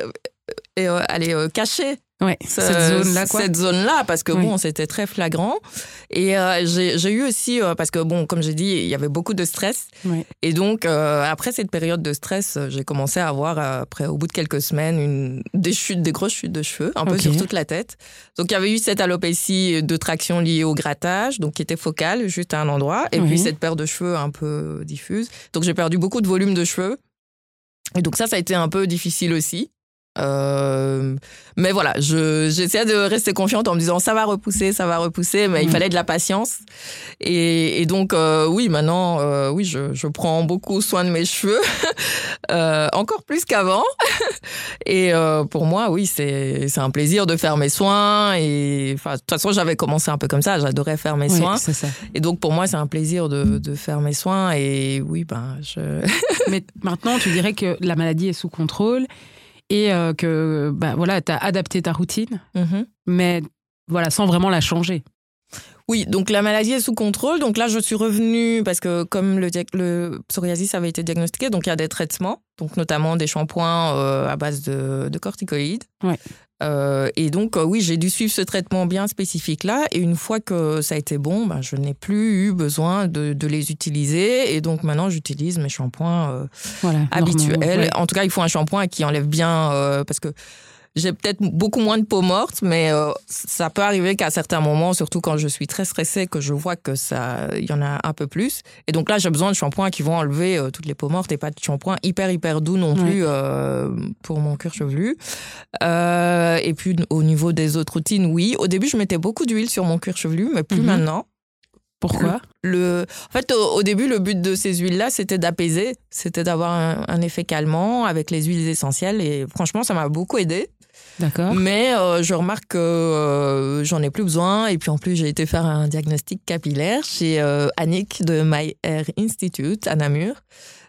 euh, aller cacher Ouais, cette zone-là, quoi. Cette zone-là, parce que bon, c'était très flagrant. Et euh, j'ai eu aussi, euh, parce que bon, comme j'ai dit, il y avait beaucoup de stress. Et donc, euh, après cette période de stress, j'ai commencé à avoir, après, au bout de quelques semaines, une, des chutes, des grosses chutes de cheveux, un peu sur toute la tête. Donc, il y avait eu cette alopécie de traction liée au grattage, donc qui était focale, juste à un endroit. Et puis, cette paire de cheveux un peu diffuse. Donc, j'ai perdu beaucoup de volume de cheveux. Et donc ça, ça a été un peu difficile aussi. Euh, mais voilà, j'essayais de rester confiante en me disant ça va repousser, ça va repousser, mais il mm. fallait de la patience. Et, et donc euh, oui, maintenant, euh, oui, je, je, prends beaucoup soin de mes cheveux, encore plus qu'avant. et pour moi, oui, c'est un plaisir de faire mes soins. Et de toute façon, j'avais commencé un peu comme ça, j'adorais faire mes soins. Ça. Et donc pour moi, c'est un plaisir de, de faire mes soins. Et oui, ben je. mais maintenant, tu dirais que la maladie est sous contrôle et euh, que bah, voilà, tu as adapté ta routine, mhm. mais voilà, sans vraiment la changer. Oui, donc la maladie est sous contrôle. Donc là, je suis revenue parce que comme le, le psoriasis avait été diagnostiqué, donc il y a des traitements, donc notamment des shampoings euh, à base de, de corticoïdes. Ouais. Euh, et donc, euh, oui, j'ai dû suivre ce traitement bien spécifique-là. Et une fois que ça a été bon, ben, je n'ai plus eu besoin de, de, les utiliser. Et donc, maintenant, j'utilise mes shampoings euh, habituels. En tout cas, il faut un shampoing qui enlève bien, parce que j'ai peut-être beaucoup moins de peau morte, mais euh, ça peut arriver qu'à certains moments, surtout quand je suis très stressée, que je vois que ça, il y en a un peu plus. Et donc là, j'ai besoin de shampoings qui vont enlever euh, toutes les peaux mortes et pas de shampoing hyper hyper doux non plus euh, pour mon cuir chevelu. et puis au niveau des autres routines, oui. Au début, je mettais beaucoup d'huile sur mon cuir chevelu, mais plus mhm. maintenant. Pourquoi le, En fait, au, début, le but de ces huiles-là, c'était d'apaiser, c'était d'avoir un, effet calmant avec les huiles essentielles. Et franchement, ça m'a beaucoup aidé. Mais euh, je remarque que euh, j'en ai plus besoin. Et puis en plus, j'ai été faire un diagnostic capillaire chez euh, Annick de My Hair Institute à Namur.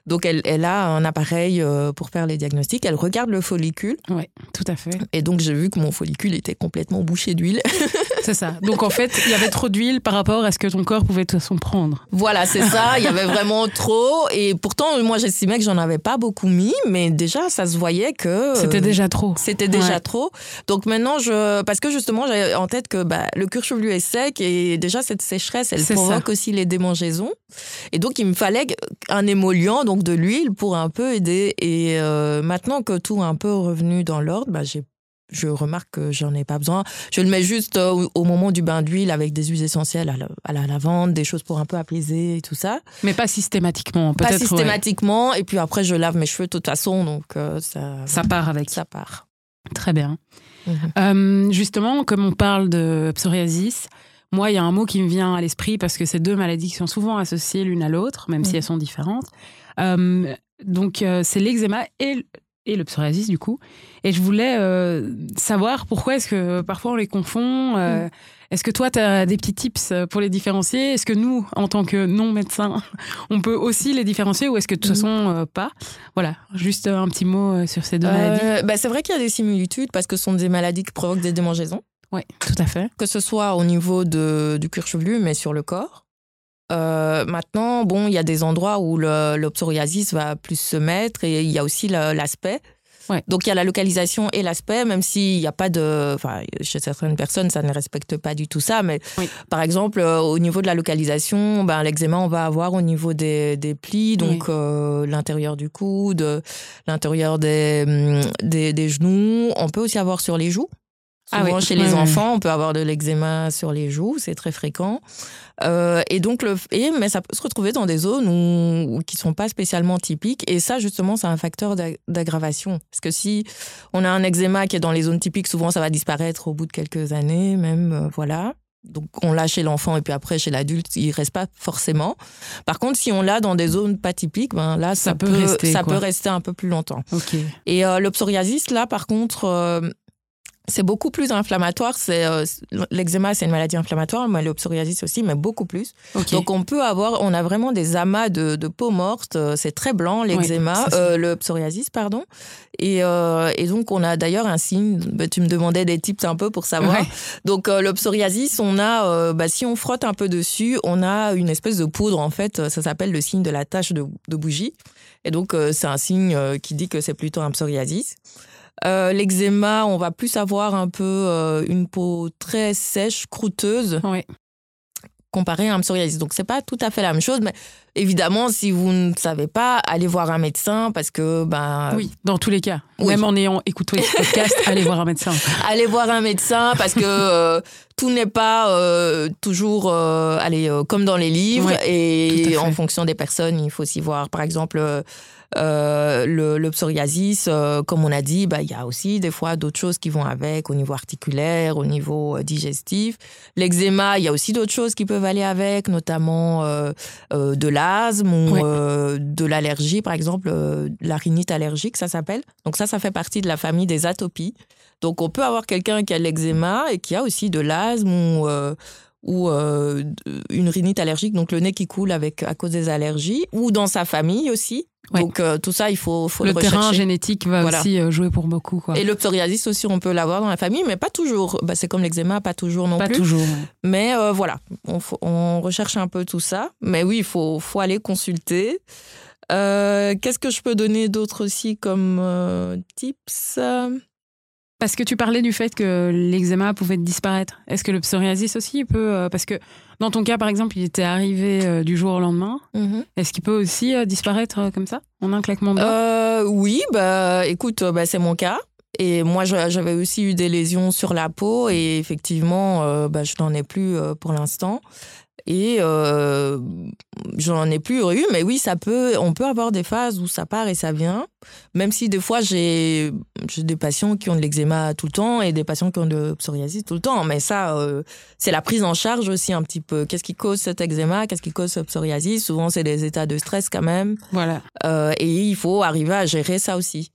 Donc, elle, elle a un appareil euh, pour faire les diagnostics. Elle regarde le follicule. Oui, tout à fait. Et donc, j'ai vu que mon follicule était complètement bouché d'huile. c'est ça. Donc, en fait, il y avait trop d'huile par rapport à ce que ton corps pouvait de toute façon prendre. Voilà, c'est ça. Il y avait vraiment trop. Et pourtant, moi, j'estimais que j'en avais pas beaucoup mis. Mais déjà, ça se voyait que. C'était déjà trop. C'était déjà trop. Donc, maintenant, je. Parce que justement, j'avais en tête que bah, le cuir chevelu est sec. Et déjà, cette sécheresse, elle provoque aussi les démangeaisons. Et donc, il me fallait un émollient donc de l'huile pour un peu aider. Et euh, maintenant que tout est un peu revenu dans l'ordre, bah, j'ai je remarque que j'en ai pas besoin. Je le mets juste euh, au, moment du bain d'huile avec des huiles essentielles à la, lavande, des choses pour un peu apaiser et tout ça. Mais pas systématiquement, Pas systématiquement. Et puis après, je lave mes cheveux de toute façon, donc euh, ça. Ça part avec. Ça part. Très bien. Mhm. justement, comme on parle de psoriasis, moi, il y a un mot qui me vient à l'esprit parce que ces deux maladies qui sont souvent associées l'une à l'autre, même si elles sont différentes. Euh, donc, euh, c'est l'eczéma et, et, le psoriasis, du coup. Et je voulais euh, savoir pourquoi est-ce que parfois on les confond. Mm. Est-ce que toi, tu as des petits tips pour les différencier? Est-ce que nous, en tant que non-médecins, on peut aussi les différencier ou est-ce que de toute mm. façon, pas? Voilà, juste un petit mot sur ces deux maladies. Bah, c'est vrai qu'il y a des similitudes parce que ce sont des maladies qui provoquent des démangeaisons. Oui, tout à fait. Que ce soit au niveau de, du cuir chevelu, mais sur le corps. Euh, maintenant, bon, il y a des endroits où le, le, psoriasis va plus se mettre et il y a aussi l'aspect. Ouais. Donc il y a la localisation et l'aspect, même s'il n'y a pas de, enfin, chez certaines personnes, ça ne respecte pas du tout ça. Mais par exemple, euh, au niveau de la localisation, ben l'eczéma, on va avoir au niveau des, des plis, donc euh, l'intérieur du coude, l'intérieur des, hum, des, des genoux. On peut aussi avoir sur les joues. Ah Souvent, chez les enfants, on peut avoir de l'eczéma sur les joues, c'est très fréquent. Euh, et donc, le, et, mais ça peut se retrouver dans des zones où, qui sont pas spécialement typiques. Et ça, justement, c'est un facteur d'aggravation. Parce que si on a un eczéma qui est dans les zones typiques, souvent, ça va disparaître au bout de quelques années, même, euh, voilà. Donc, on l'a chez l'enfant et puis après, chez l'adulte, il reste pas forcément. Par contre, si on l'a dans des zones pas typiques, ben là, ça, peut, rester, ça peut rester un peu plus longtemps. Okay. Et euh, le psoriasis, là, par contre, euh, c'est beaucoup plus inflammatoire. C'est euh, l'eczéma, c'est une maladie inflammatoire, mais le psoriasis aussi, mais beaucoup plus. Donc on peut avoir, on a vraiment des amas de, de peau morte. Euh, c'est très blanc l'eczéma, euh, le psoriasis, pardon. Et, et donc on a d'ailleurs un signe. Bah, tu me demandais des tips un peu pour savoir. Donc le psoriasis, on a, bah, si on frotte un peu dessus, on a une espèce de poudre en fait. Ça s'appelle le signe de la tache de, de bougie. Et donc c'est un signe qui dit que c'est plutôt un psoriasis. Euh, l'eczéma, on va plus avoir un peu euh, une peau très sèche, croûteuse. Oui. Comparé à un psoriasis. Donc, c'est pas tout à fait la même chose, mais évidemment, si vous ne savez pas, allez voir un médecin parce que. Ben, oui, dans tous les cas. Même en ayant écouté ce podcast, allez voir un médecin. Allez voir un médecin parce que euh, tout n'est pas toujours allez, comme dans les livres et en fonction des personnes, il faut aussi voir, par exemple, euh, le, psoriasis, euh, comme on a dit, bah, il y a aussi des fois d'autres choses qui vont avec au niveau articulaire, au niveau euh, digestif. L'eczéma, il y a aussi d'autres choses qui peuvent aller avec, notamment de l'asthme ou de l'allergie, par exemple, la rhinite allergique, ça s'appelle. Donc ça, ça fait partie de la famille des atopies. Donc on peut avoir quelqu'un qui a l'eczéma et qui a aussi de l'asthme ou ou une rhinite allergique, donc le nez qui coule avec à cause des allergies, ou dans sa famille aussi. Donc euh, tout ça, il faut, faut le, le terrain génétique va aussi euh, jouer pour beaucoup. Quoi. Et le psoriasis aussi, on peut l'avoir dans la famille, mais pas toujours. Bah, c'est comme l'eczéma, pas toujours non plus. Pas toujours. Mais euh, voilà, on, on, recherche un peu tout ça. Mais oui, il faut, faut aller consulter. Qu'est-ce que je peux donner d'autre aussi comme tips? Parce que tu parlais du fait que l'eczéma pouvait disparaître. Est-ce que le psoriasis aussi peut euh, Parce que dans ton cas, par exemple, il était arrivé euh, du jour au lendemain. Mm-hmm. Est-ce qu'il peut aussi euh, disparaître comme ça? En un claquement de doigts? Oui, bah écoute, bah, c'est mon cas. Et moi, j'avais aussi eu des lésions sur la peau et effectivement, bah, je n'en ai plus pour l'instant. Et euh, j'en ai plus eu, mais oui, ça peut, on peut avoir des phases où ça part et ça vient. Même si des fois j'ai des patients qui ont de l'eczéma tout le temps et des patients qui ont de psoriasis tout le temps. Mais ça, euh, c'est la prise en charge aussi un petit peu. Qu'est-ce qui cause cet eczéma? Qu'est-ce qui cause ce psoriasis? Souvent, c'est des états de stress quand même. Voilà. Euh, et il faut arriver à gérer ça aussi.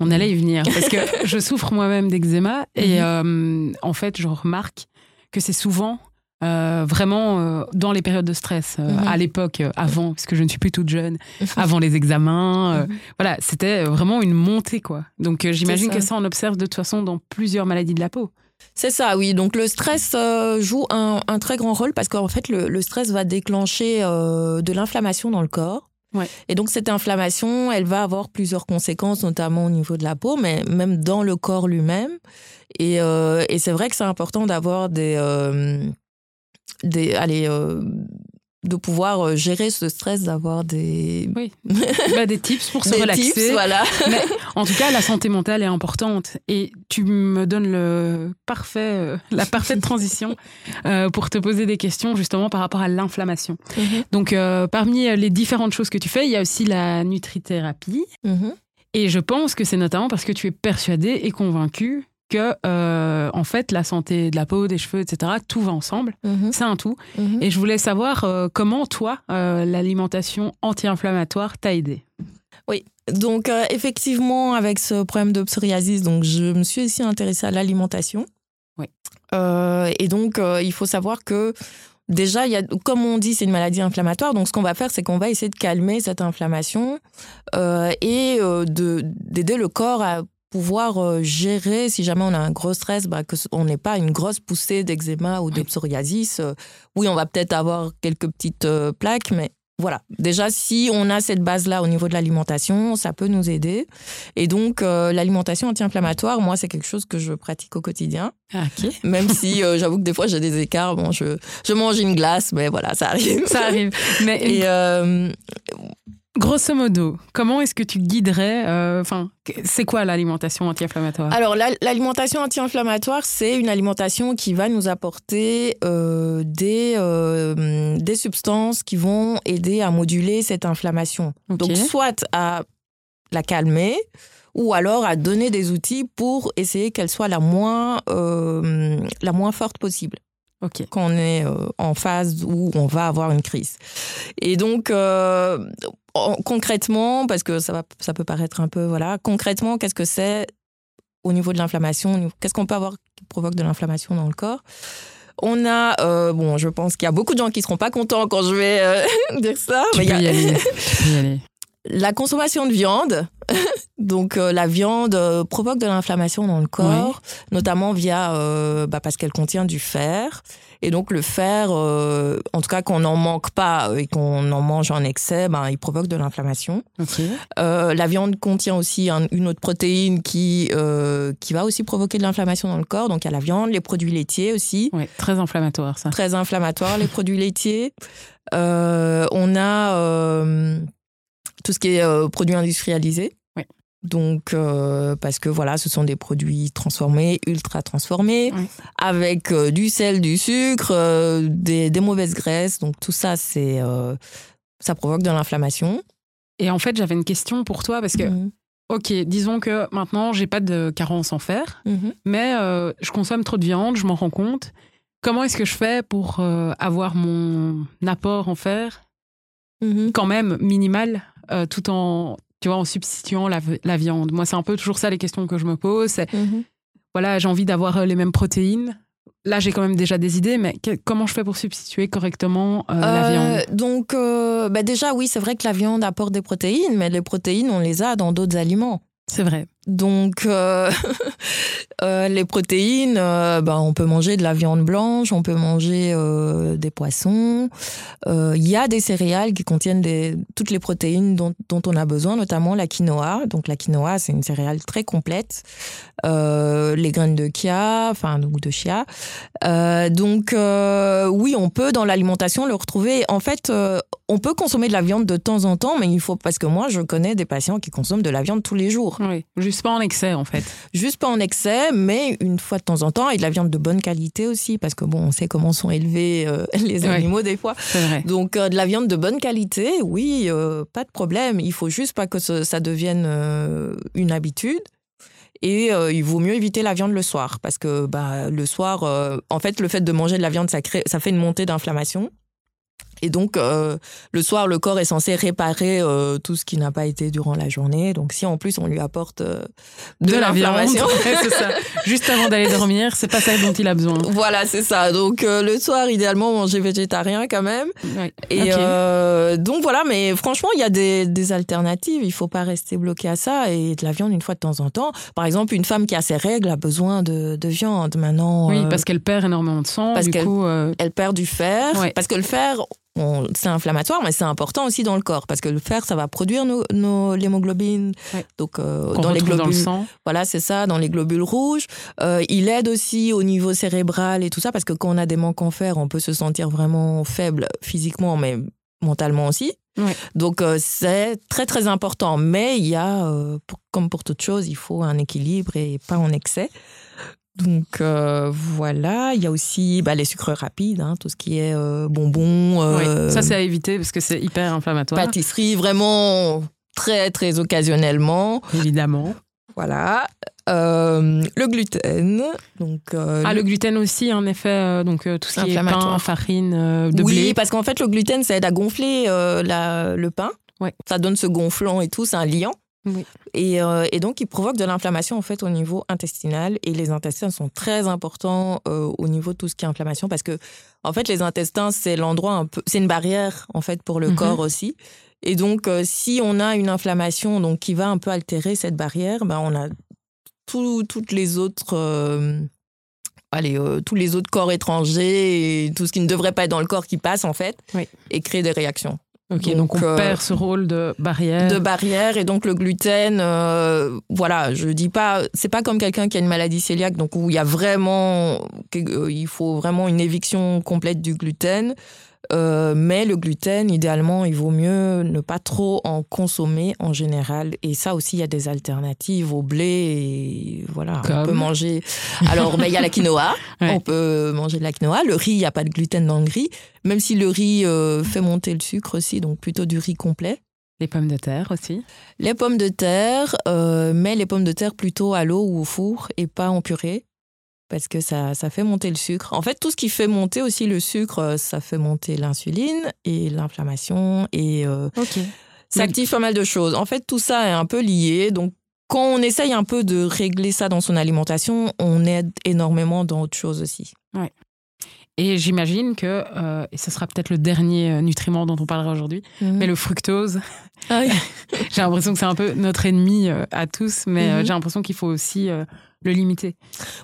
On allait y venir parce que je souffre moi-même d'eczéma et mhm. en fait, je remarque que c'est souvent euh, vraiment euh, dans les périodes de stress euh, mhm. à l'époque avant parce que je ne suis plus toute jeune avant les examens mhm. voilà c'était vraiment une montée quoi donc j'imagine que ça on observe de toute façon dans plusieurs maladies de la peau c'est ça, oui. Donc le stress joue un, très grand rôle parce qu'en fait, le, stress va déclencher de l'inflammation dans le corps. Ouais. Et donc cette inflammation, elle va avoir plusieurs conséquences, notamment au niveau de la peau, mais même dans le corps lui-même. Et, et c'est vrai que c'est important d'avoir des des, allez, euh, de pouvoir euh, gérer ce stress, d'avoir des... Oui, bah, des tips pour se relaxer. Tips, voilà. Mais, en tout cas, la santé mentale est importante. Et tu me donnes le parfait, euh, la parfaite transition pour te poser des questions justement par rapport à l'inflammation. Mhm. Donc, parmi les différentes choses que tu fais, il y a aussi la nutrithérapie. Mhm. Et je pense que c'est notamment parce que tu es persuadé et convaincu que euh, en fait la santé de la peau, des cheveux, etc. Tout va ensemble. Mhm. C'est un tout. Mhm. Et je voulais savoir euh, comment toi euh, l'alimentation anti-inflammatoire t'a aidé? Oui, donc effectivement avec ce problème de psoriasis, donc je me suis aussi intéressée à l'alimentation. Oui. et donc il faut savoir que Déjà, il y a, comme on dit, c'est une maladie inflammatoire. Donc, ce qu'on va faire, c'est qu'on va essayer de calmer cette inflammation et d'aider le corps à pouvoir euh, gérer si jamais on a un gros stress, bah, que on n'ait pas une grosse poussée d'eczéma ou de psoriasis. Euh, oui, on va peut-être avoir quelques petites euh, plaques, mais voilà. Déjà, si on a cette base-là au niveau de l'alimentation, ça peut nous aider. Et donc, l'alimentation anti-inflammatoire, moi, c'est quelque chose que je pratique au quotidien. Ah, Même si j'avoue que des fois, j'ai des écarts. Bon, je, je mange une glace, mais voilà, ça arrive. Ça arrive. Mais Et, Grosso modo, comment est-ce que tu guiderais euh, Enfin, c'est quoi l'alimentation anti-inflammatoire? Alors, l'alimentation anti-inflammatoire, c'est une alimentation qui va nous apporter euh, des, euh, des substances qui vont aider à moduler cette inflammation. Donc, soit à la calmer, ou alors à donner des outils pour essayer qu'elle soit la moins, la moins forte possible. Okay. Quand on est en phase où on va avoir une crise. Et donc, concrètement, parce que ça, va, ça peut paraître un peu, voilà, concrètement, qu'est-ce que c'est au niveau de l'inflammation Qu'est-ce qu'on peut avoir qui provoque de l'inflammation dans le corps? On a, euh, bon, je pense qu'il y a beaucoup de gens qui seront pas contents quand je vais euh, dire ça. Tu mais peux y, aller. tu peux y aller. La consommation de viande, donc euh, la viande provoque de l'inflammation dans le corps, notamment via, bah, parce qu'elle contient du fer. Et donc le fer, euh, en tout cas qu'on n'en manque pas et qu'on en mange en excès, ben, il provoque de l'inflammation. Euh, la viande contient aussi une autre protéine qui, euh, qui va aussi provoquer de l'inflammation dans le corps. Donc il y a la viande, les produits laitiers aussi. Oui, très inflammatoire ça. Très inflammatoire, les produits laitiers. on a tout ce qui est produits industrialisés. Donc, euh, parce que voilà, ce sont des produits transformés, ultra transformés, avec euh, du sel, du sucre, euh, des, mauvaises graisses. Donc, tout ça, c'est, ça provoque de l'inflammation. Et en fait, j'avais une question pour toi parce que, mhm. ok, disons que maintenant, j'ai pas de carence en fer, mhm. mais je consomme trop de viande, je m'en rends compte. Comment est-ce que je fais pour avoir mon apport en fer mhm. quand même minimal, tout en tu vois, en substituant la, viande. Moi, c'est un peu toujours ça les questions que je me pose. Voilà, j'ai envie d'avoir euh, les mêmes protéines. Là, j'ai quand même déjà des idées, mais comment je fais pour substituer correctement euh, la euh, viande? Donc, bah déjà, oui, c'est vrai que la viande apporte des protéines, mais les protéines, on les a dans d'autres aliments. C'est vrai. Donc, euh, euh, les protéines, euh, ben, on peut manger de la viande blanche, on peut manger des poissons. Il y a des céréales qui contiennent des, toutes les protéines dont, dont, on a besoin, notamment la quinoa. Donc, la quinoa, c'est une céréale très complète. les graines de chia, enfin, ou de chia. donc, oui, on peut dans l'alimentation le retrouver. En fait, on peut consommer de la viande de temps en temps, mais il faut parce que moi je connais des patients qui consomment de la viande tous les jours. Oui, juste pas en excès en fait. Juste pas en excès, mais une fois de temps en temps et de la viande de bonne qualité aussi, parce que bon, on sait comment sont élevés euh, les animaux des fois. Vrai. Donc euh, de la viande de bonne qualité, oui, euh, pas de problème. Il faut juste pas que ce, ça devienne une habitude. Et il vaut mieux éviter la viande le soir parce que bah, le soir, en fait, le fait de manger de la viande, ça, crée, ça fait une montée d'inflammation. Et donc, euh, le soir, le corps est censé réparer euh, tout ce qui n'a pas été durant la journée. Donc, si en plus on lui apporte euh, de, de la viande, l'inflammation. Juste avant d'aller dormir, c'est pas ça dont il a besoin. voilà, c'est ça. Donc, le soir, idéalement, manger végétarien quand même. Et donc voilà, mais franchement, il y a des, des alternatives. Il faut pas rester bloqué à ça et de la viande une fois de temps en temps. Par exemple, une femme qui a ses règles a besoin de, de viande. Maintenant, Oui, parce qu'elle perd énormément de sang. parce du qu'elle- coup, elle perd du fer. Ouais. Parce que le fer, c'est inflammatoire, mais c'est important aussi dans le corps. Parce que le fer, ça va produire nos, nos- l'hémoglobine. Ouais. Donc, euh, dans les dans le globules. sang. Voilà, c'est ça, dans les globules rouges. Euh, il aide aussi au niveau cérébral et tout ça, parce que quand on a des manques en fer, on peut se sentir vraiment faible physiquement, mais mentalement aussi. Ouais. Donc, euh, c'est très, très important. Mais il y a, pour- comme pour toute chose, il faut un équilibre et pas en excès. Donc, euh, voilà. Il y a aussi bah, les sucres rapides, hein, tout ce qui est euh, bonbons, Oui. euh, Ça, c'est à éviter parce que c'est hyper inflammatoire. pâtisserie, vraiment très, très occasionnellement. Évidemment. Voilà. Euh, le gluten. Donc, Ah, le gluten aussi, en effet. donc, tout ce qui est pain, farine, de oui, blé. parce qu'en fait, le gluten, ça aide à gonfler la- le pain. Ouais. Ça donne ce gonflant et tout, c'est un liant. Oui. Et, euh, et donc, il provoque de l'inflammation en fait au niveau intestinal. Et les intestins sont très importants euh, au niveau de tout ce qui est inflammation parce que, en fait, les intestins, c'est l'endroit un peu, c'est une barrière en fait pour le Mhm. corps aussi. Et donc, euh, si on a une inflammation donc qui va un peu altérer cette barrière, ben on a tout- toutes les autres. Allez, tous les autres corps étrangers et tout ce qui ne devrait pas être dans le corps qui passe en fait Oui. et crée des réactions Ok, donc, donc, on euh, perd ce rôle de barrière. de barrière et donc le gluten euh, voilà je dis pas c'est pas comme quelqu'un qui a une maladie cœliaque donc où il y a vraiment euh, il faut vraiment une éviction complète du gluten Euh, mais le gluten idéalement il vaut mieux ne pas trop en consommer en général et ça aussi il y a des alternatives au blé et voilà on peut manger alors ben, il y a la quinoa Ouais. on peut manger de la quinoa le riz il y a pas de gluten dans le riz même si le riz euh, fait monter le sucre aussi donc plutôt du riz complet Les pommes de terre aussi. les pommes de terre, euh, mais les pommes de terre plutôt à l'eau ou au four et pas en purée. Parce que ça, ça fait monter le sucre. En fait, tout ce qui fait monter aussi le sucre, euh, ça fait monter l'insuline et l'inflammation et euh, ça active pas mal de choses. En fait, tout ça est un peu lié. Donc, quand on essaye un peu de régler ça dans son alimentation, on aide énormément dans autre chose aussi. Et j'imagine que, euh, et ce sera peut-être le dernier euh, nutriment dont on parlera aujourd'hui, mais le fructose, Ah oui. j'ai l'impression que c'est un peu notre ennemi euh, à tous, mais Mhm. j'ai l'impression qu'il faut aussi le limiter.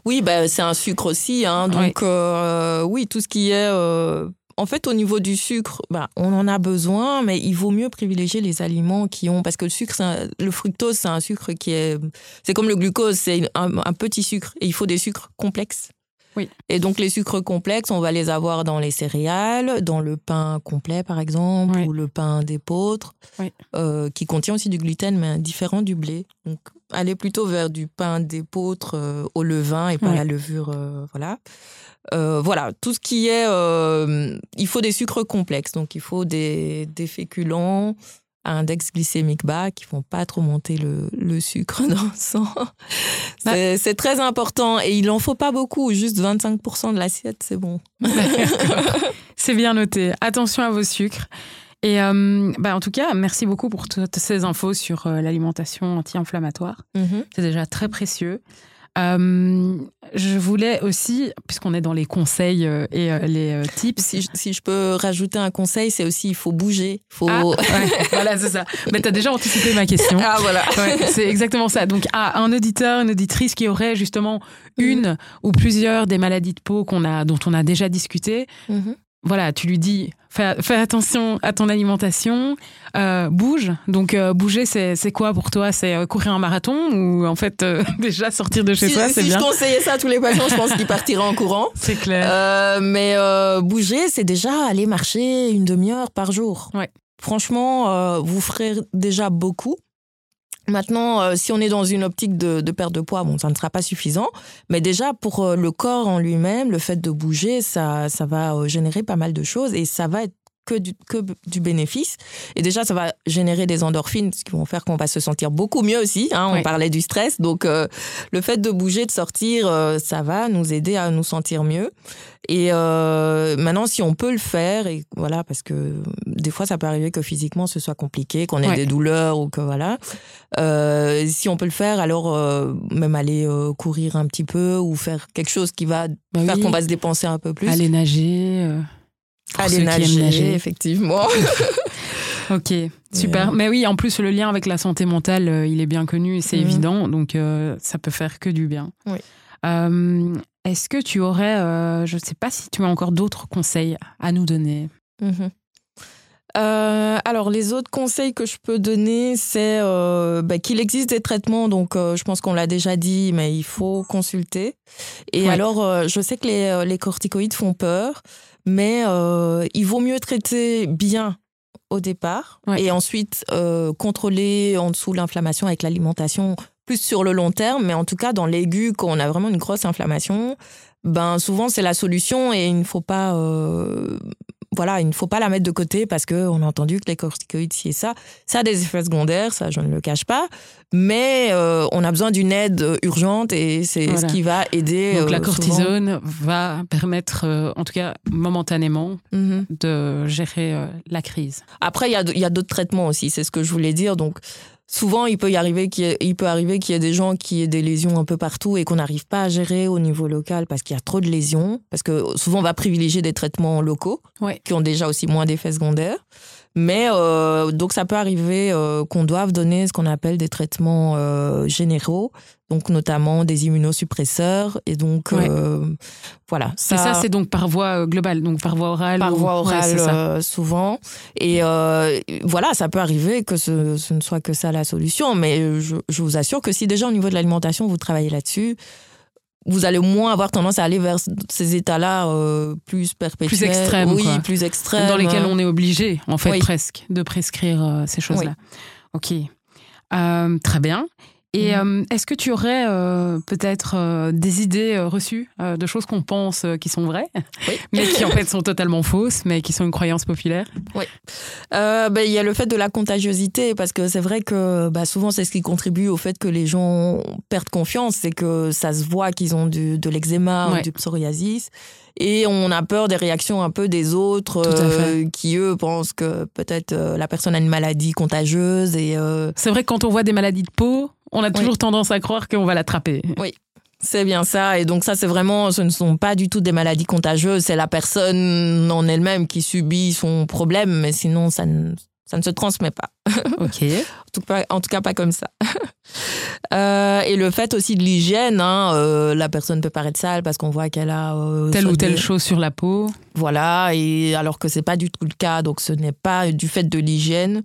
Oui, bah, c'est un sucre aussi. Hein, donc, euh, oui, tout ce qui est. euh, en fait, au niveau du sucre, bah, on en a besoin, mais il vaut mieux privilégier les aliments qui ont. Parce que le sucre, un- le fructose, c'est un sucre qui est. C'est comme le glucose, c'est un, un petit sucre. Et il faut des sucres complexes. Oui. Et donc, les sucres complexes, on va les avoir dans les céréales, dans le pain complet, par exemple, Oui. ou le pain d'épeautre, Oui. euh, qui contient aussi du gluten, mais différent du blé. Donc, aller plutôt vers du pain d'épeautre euh, au levain et pas la levure, euh, voilà. Voilà, tout ce qui est... il faut des sucres complexes, donc il faut des, des féculents à index glycémique bas qui font pas trop monter le, le sucre dans le sang. C'est très important et il en faut pas beaucoup, juste 25% de l'assiette, c'est bon. C'est bien noté. Attention à vos sucres. Et euh, bah, en tout cas, merci beaucoup pour toutes ces infos sur euh, l'alimentation anti-inflammatoire. C'est déjà très précieux. Euh, je voulais aussi, puisqu'on est dans les conseils euh, et euh, les tips. Si, je- si je peux rajouter un conseil, c'est aussi il faut bouger. Faut... Ah, ouais, voilà, c'est ça. Mais tu as déjà anticipé ma question. Ah, voilà. Ouais, c'est exactement ça. Donc, à un auditeur, une auditrice qui aurait justement une ou plusieurs des maladies de peau qu'on a, dont on a déjà discuté, Mhm. voilà, tu lui dis fais, attention à ton alimentation, euh, bouge. Donc euh, bouger, c'est quoi pour toi? C'est euh, courir un marathon ou en fait déjà sortir de chez soi, c'est bien Si je conseillais ça à tous les patients, je pense qu'ils partiraient en courant. C'est clair. mais bouger, c'est déjà aller marcher une demi-heure par jour. Ouais. Franchement, vous ferez déjà beaucoup. Maintenant, euh, si on est dans une optique de, perte de poids, bon, ça ne sera pas suffisant. Mais déjà, pour euh, le corps en lui-même, le fait de bouger, ça, ça va euh, générer pas mal de choses et ça va être que du, que du bénéfice. Et déjà, ça va générer des endorphines, ce qui vont faire qu'on va se sentir beaucoup mieux aussi. Hein. On parlait du stress. Donc, euh, le fait de bouger, de sortir, euh, ça va nous aider à nous sentir mieux. Et euh, maintenant, si on peut le faire, et voilà, parce que des fois, ça peut arriver que physiquement, ce soit compliqué, qu'on ait des douleurs ou que voilà. si on peut le faire, alors même aller courir un petit peu ou faire quelque chose qui va bah faire qu'on va se dépenser un peu plus. Aller nager. Aller nager, effectivement. ok, super. Mais oui, en plus, le lien avec la santé mentale, euh, il est bien connu et c'est mhm. évident. Donc, euh, ça peut faire que du bien. Oui. Euh, est-ce que tu aurais, je ne sais pas si tu as encore d'autres conseils à nous donner mhm. alors, les autres conseils que je peux donner, c'est bah, qu'il existe des traitements. Donc, je pense qu'on l'a déjà dit, mais il faut consulter. Et alors, je sais que les, les corticoïdes font peur mais euh, il vaut mieux traiter bien au départ et ensuite euh, contrôler en dessous l'inflammation avec l'alimentation plus sur le long terme, mais en tout cas dans l'aigu, quand on a vraiment une grosse inflammation, ben souvent c'est la solution et il ne faut pas euh, voilà, il ne faut pas la mettre de côté parce qu'on a entendu que les corticoïdes, ci et ça, ça a des effets secondaires, ça je ne le cache pas, mais euh, on a besoin d'une aide urgente et c'est ce qui va aider. Donc la euh, cortisone va permettre, euh, en tout cas momentanément, mhm. de gérer la crise. Après, il y a, a d'autres traitements aussi, c'est ce que je voulais dire. Donc souvent, il peut y arriver qu'il y, peut arriver qu'il y ait des gens qui aient des lésions un peu partout et qu'on n'arrive pas à gérer au niveau local parce qu'il y a trop de lésions. Parce que souvent, on va privilégier des traitements locaux qui ont déjà aussi moins d'effets secondaires. Mais euh, donc ça peut arriver euh, qu'on doive donner ce qu'on appelle des traitements euh, généraux, donc notamment des immunosuppresseurs. Et donc voilà. Ça, ça c'est donc par voie globale, donc par voie orale. Par voie orale souvent. Et voilà, ça peut arriver que ce, ce, ne soit que ça la solution. Mais je, je vous assure que si déjà au niveau de l'alimentation vous travaillez là-dessus, vous allez moins avoir tendance à aller vers ces états-là euh, plus perpétuels. Plus extrêmes. Oui, plus extrêmes. Dans lesquels on est obligé, en fait, presque, de prescrire euh, ces choses-là. Ok. Euh, très bien. Et euh, est-ce que tu aurais euh, peut-être euh, des idées reçues de choses qu'on pense qui sont vraies, mais qui en fait sont totalement fausses, mais qui sont une croyance populaire? Oui. Ben, il y a le fait de la contagiosité, parce que c'est vrai que bah, souvent c'est ce qui contribue au fait que les gens perdent confiance, c'est que ça se voit qu'ils ont du, de l'eczéma ou du psoriasis. Et on a peur des réactions un peu des autres qui eux pensent que peut-être la personne a une maladie contagieuse et c'est vrai que quand on voit des maladies de peau on a toujours tendance à croire qu'on va l'attraper. Oui. C'est bien ça. Et donc ça, c'est vraiment, ce ne sont pas du tout des maladies contagieuses. C'est la personne en elle-même qui subit son problème, mais sinon, ça ne, ça ne se transmet pas. Ok. en, tout cas, pas comme ça. Euh, et le fait aussi de l'hygiène, hein, euh, la personne peut paraître sale parce qu'on voit qu'elle a euh, telle ou telle chose sur la peau. Voilà, et alors que c'est pas du tout le cas, donc ce n'est pas du fait de l'hygiène.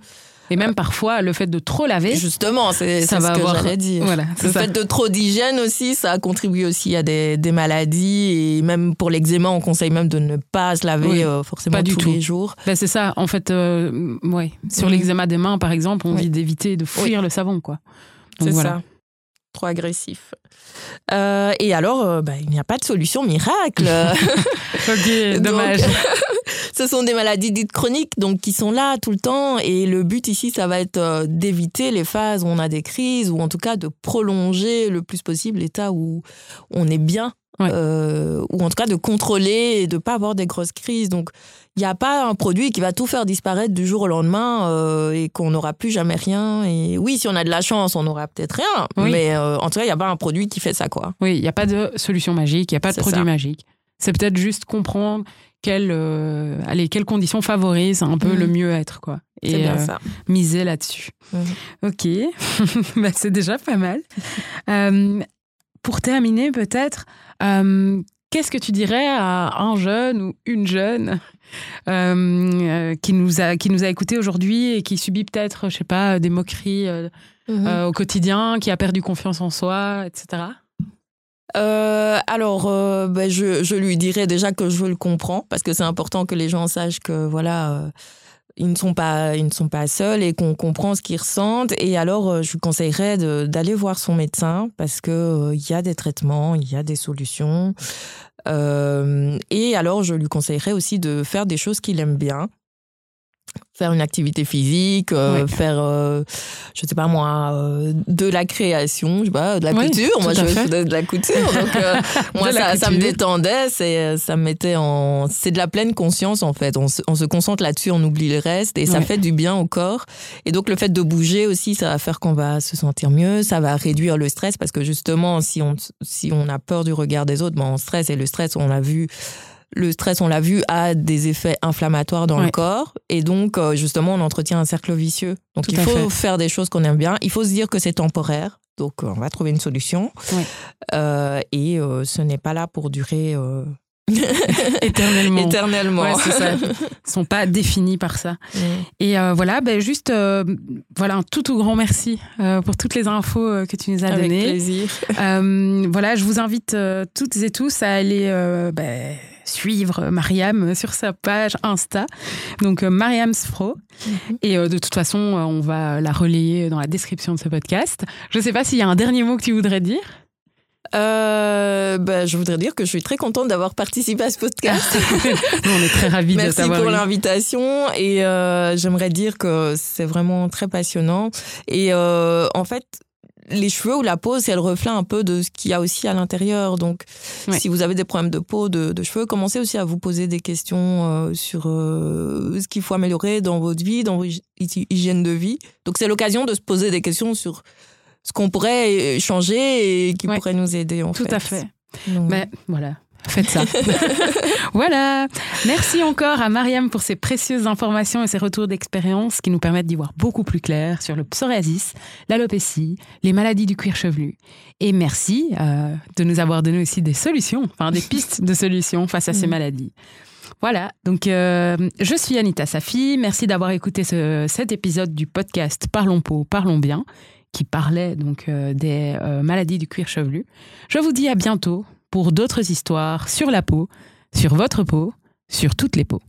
Et même parfois, le fait de trop laver. Justement, c'est ce que j'allais dire. Voilà, le fait de trop d'hygiène aussi, ça contribue aussi à des, des maladies. Et même pour l'eczéma, on conseille même de ne pas se laver euh, forcément pas tous du tout. les jours. Ben, c'est ça. En fait, euh, ouais. sur l'eczéma des mains, par exemple, on dit d'éviter de fuir le savon. quoi. C'est ça. Trop agressif. Euh, et alors, ben, il n'y a pas de solution miracle. ok, dommage. Ce sont des maladies dites chroniques, donc qui sont là tout le temps. Et le but ici, ça va être euh, d'éviter les phases où on a des crises, ou en tout cas de prolonger le plus possible l'état où on est bien. Euh, ou en tout cas de contrôler et de pas avoir des grosses crises. Donc, il n'y a pas un produit qui va tout faire disparaître du jour au lendemain euh, et qu'on n'aura plus jamais rien. Et oui, si on a de la chance, on aura peut-être rien. Mais en tout cas, il n'y a pas un produit qui fait ça, quoi. Oui, il n'y a pas de solution magique, il n'y a pas de produit magique. C'est peut-être juste comprendre quelles, euh, allez, quelles conditions favorisent un peu le mhm. mieux-être, quoi. Et bien euh, ça. miser là-dessus. Mhm. Ok, bah, c'est déjà pas mal. Euh, pour terminer, peut-être, qu'est-ce que tu dirais à un jeune ou une jeune qui nous a qui nous a écouté aujourd'hui et qui subit peut-être, je sais pas, des moqueries mhm. au quotidien, qui a perdu confiance en soi, etc. alors, ben, je, je, lui dirais déjà que je le comprends parce que c'est important que les gens sachent que voilà, ils ne sont pas ils ne sont pas seuls et qu'on comprend ce qu'ils ressentent. Et alors euh, je lui conseillerais d'aller voir son médecin parce que euh, il y a des traitements il y a des solutions. Euh, et alors je lui conseillerais aussi de faire des choses qu'il aime bien faire une activité physique, euh, faire, euh, je sais pas moi, euh, de la création, je sais pas, de la couture. Moi, je faisais de la couture, donc moi ça, ça, me détendait, c'est, ça me mettait en, c'est de la pleine conscience en fait. On se, on se concentre là-dessus, on oublie le reste et ça fait du bien au corps. Et donc le fait de bouger aussi, ça va faire qu'on va se sentir mieux, ça va réduire le stress parce que justement, si on, si on a peur du regard des autres, ben on stresse. Et le stress, on l'a vu le stress, on l'a vu, a des effets inflammatoires dans le corps. Et donc, euh, justement, on entretient un cercle vicieux. Donc, il faut faire des choses qu'on aime bien. Il faut se dire que c'est temporaire. Donc, on va trouver une solution. Euh, et euh, ce n'est pas là pour durer. éternellement. Éternellement. ça. Ils sont pas définis par ça. Mm. Et voilà, ben juste, voilà, un tout tout grand merci pour toutes les infos que tu nous as données. Avec plaisir. voilà, je vous invite toutes et tous à aller ben, suivre Mariam sur sa page Insta, donc euh, Mariam Sfro. Mhm. Et euh, de toute façon, euh, on va la relayer dans la description de ce podcast. Je ne sais pas s'il y a un dernier mot que tu voudrais dire. bah, je voudrais dire que je suis très contente d'avoir participé à ce podcast. on est très ravis de t'avoir Merci pour l'invitation et j'aimerais dire que c'est vraiment très passionnant. Et en fait, les cheveux ou la peau, c'est le reflet un peu de ce qu'il y a aussi à l'intérieur. Donc, si vous avez des problèmes de peau, de, cheveux, commencez aussi à vous poser des questions euh, sur euh, ce qu'il faut améliorer dans votre vie, dans votre hygiène de vie. Donc, c'est l'occasion de se poser des questions sur ce qu'on pourrait changer et qui pourrait nous aider, en Tout fait. Tout à fait. Mais voilà, Faites ça. voilà. Merci encore à Mariam pour ces précieuses informations et ses retours d'expérience qui nous permettent d'y voir beaucoup plus clair sur le psoriasis, l'alopécie, les maladies du cuir chevelu. Et merci euh, de nous avoir donné aussi des solutions, enfin des pistes de solutions face à ces mm. maladies. Voilà, donc euh, je suis Anita Safi. Merci d'avoir écouté cet épisode du podcast Parlons peau, parlons bien, qui parlait donc euh, des maladies du cuir chevelu. Je vous dis à bientôt pour d'autres histoires sur la peau, sur votre peau, sur toutes les peaux.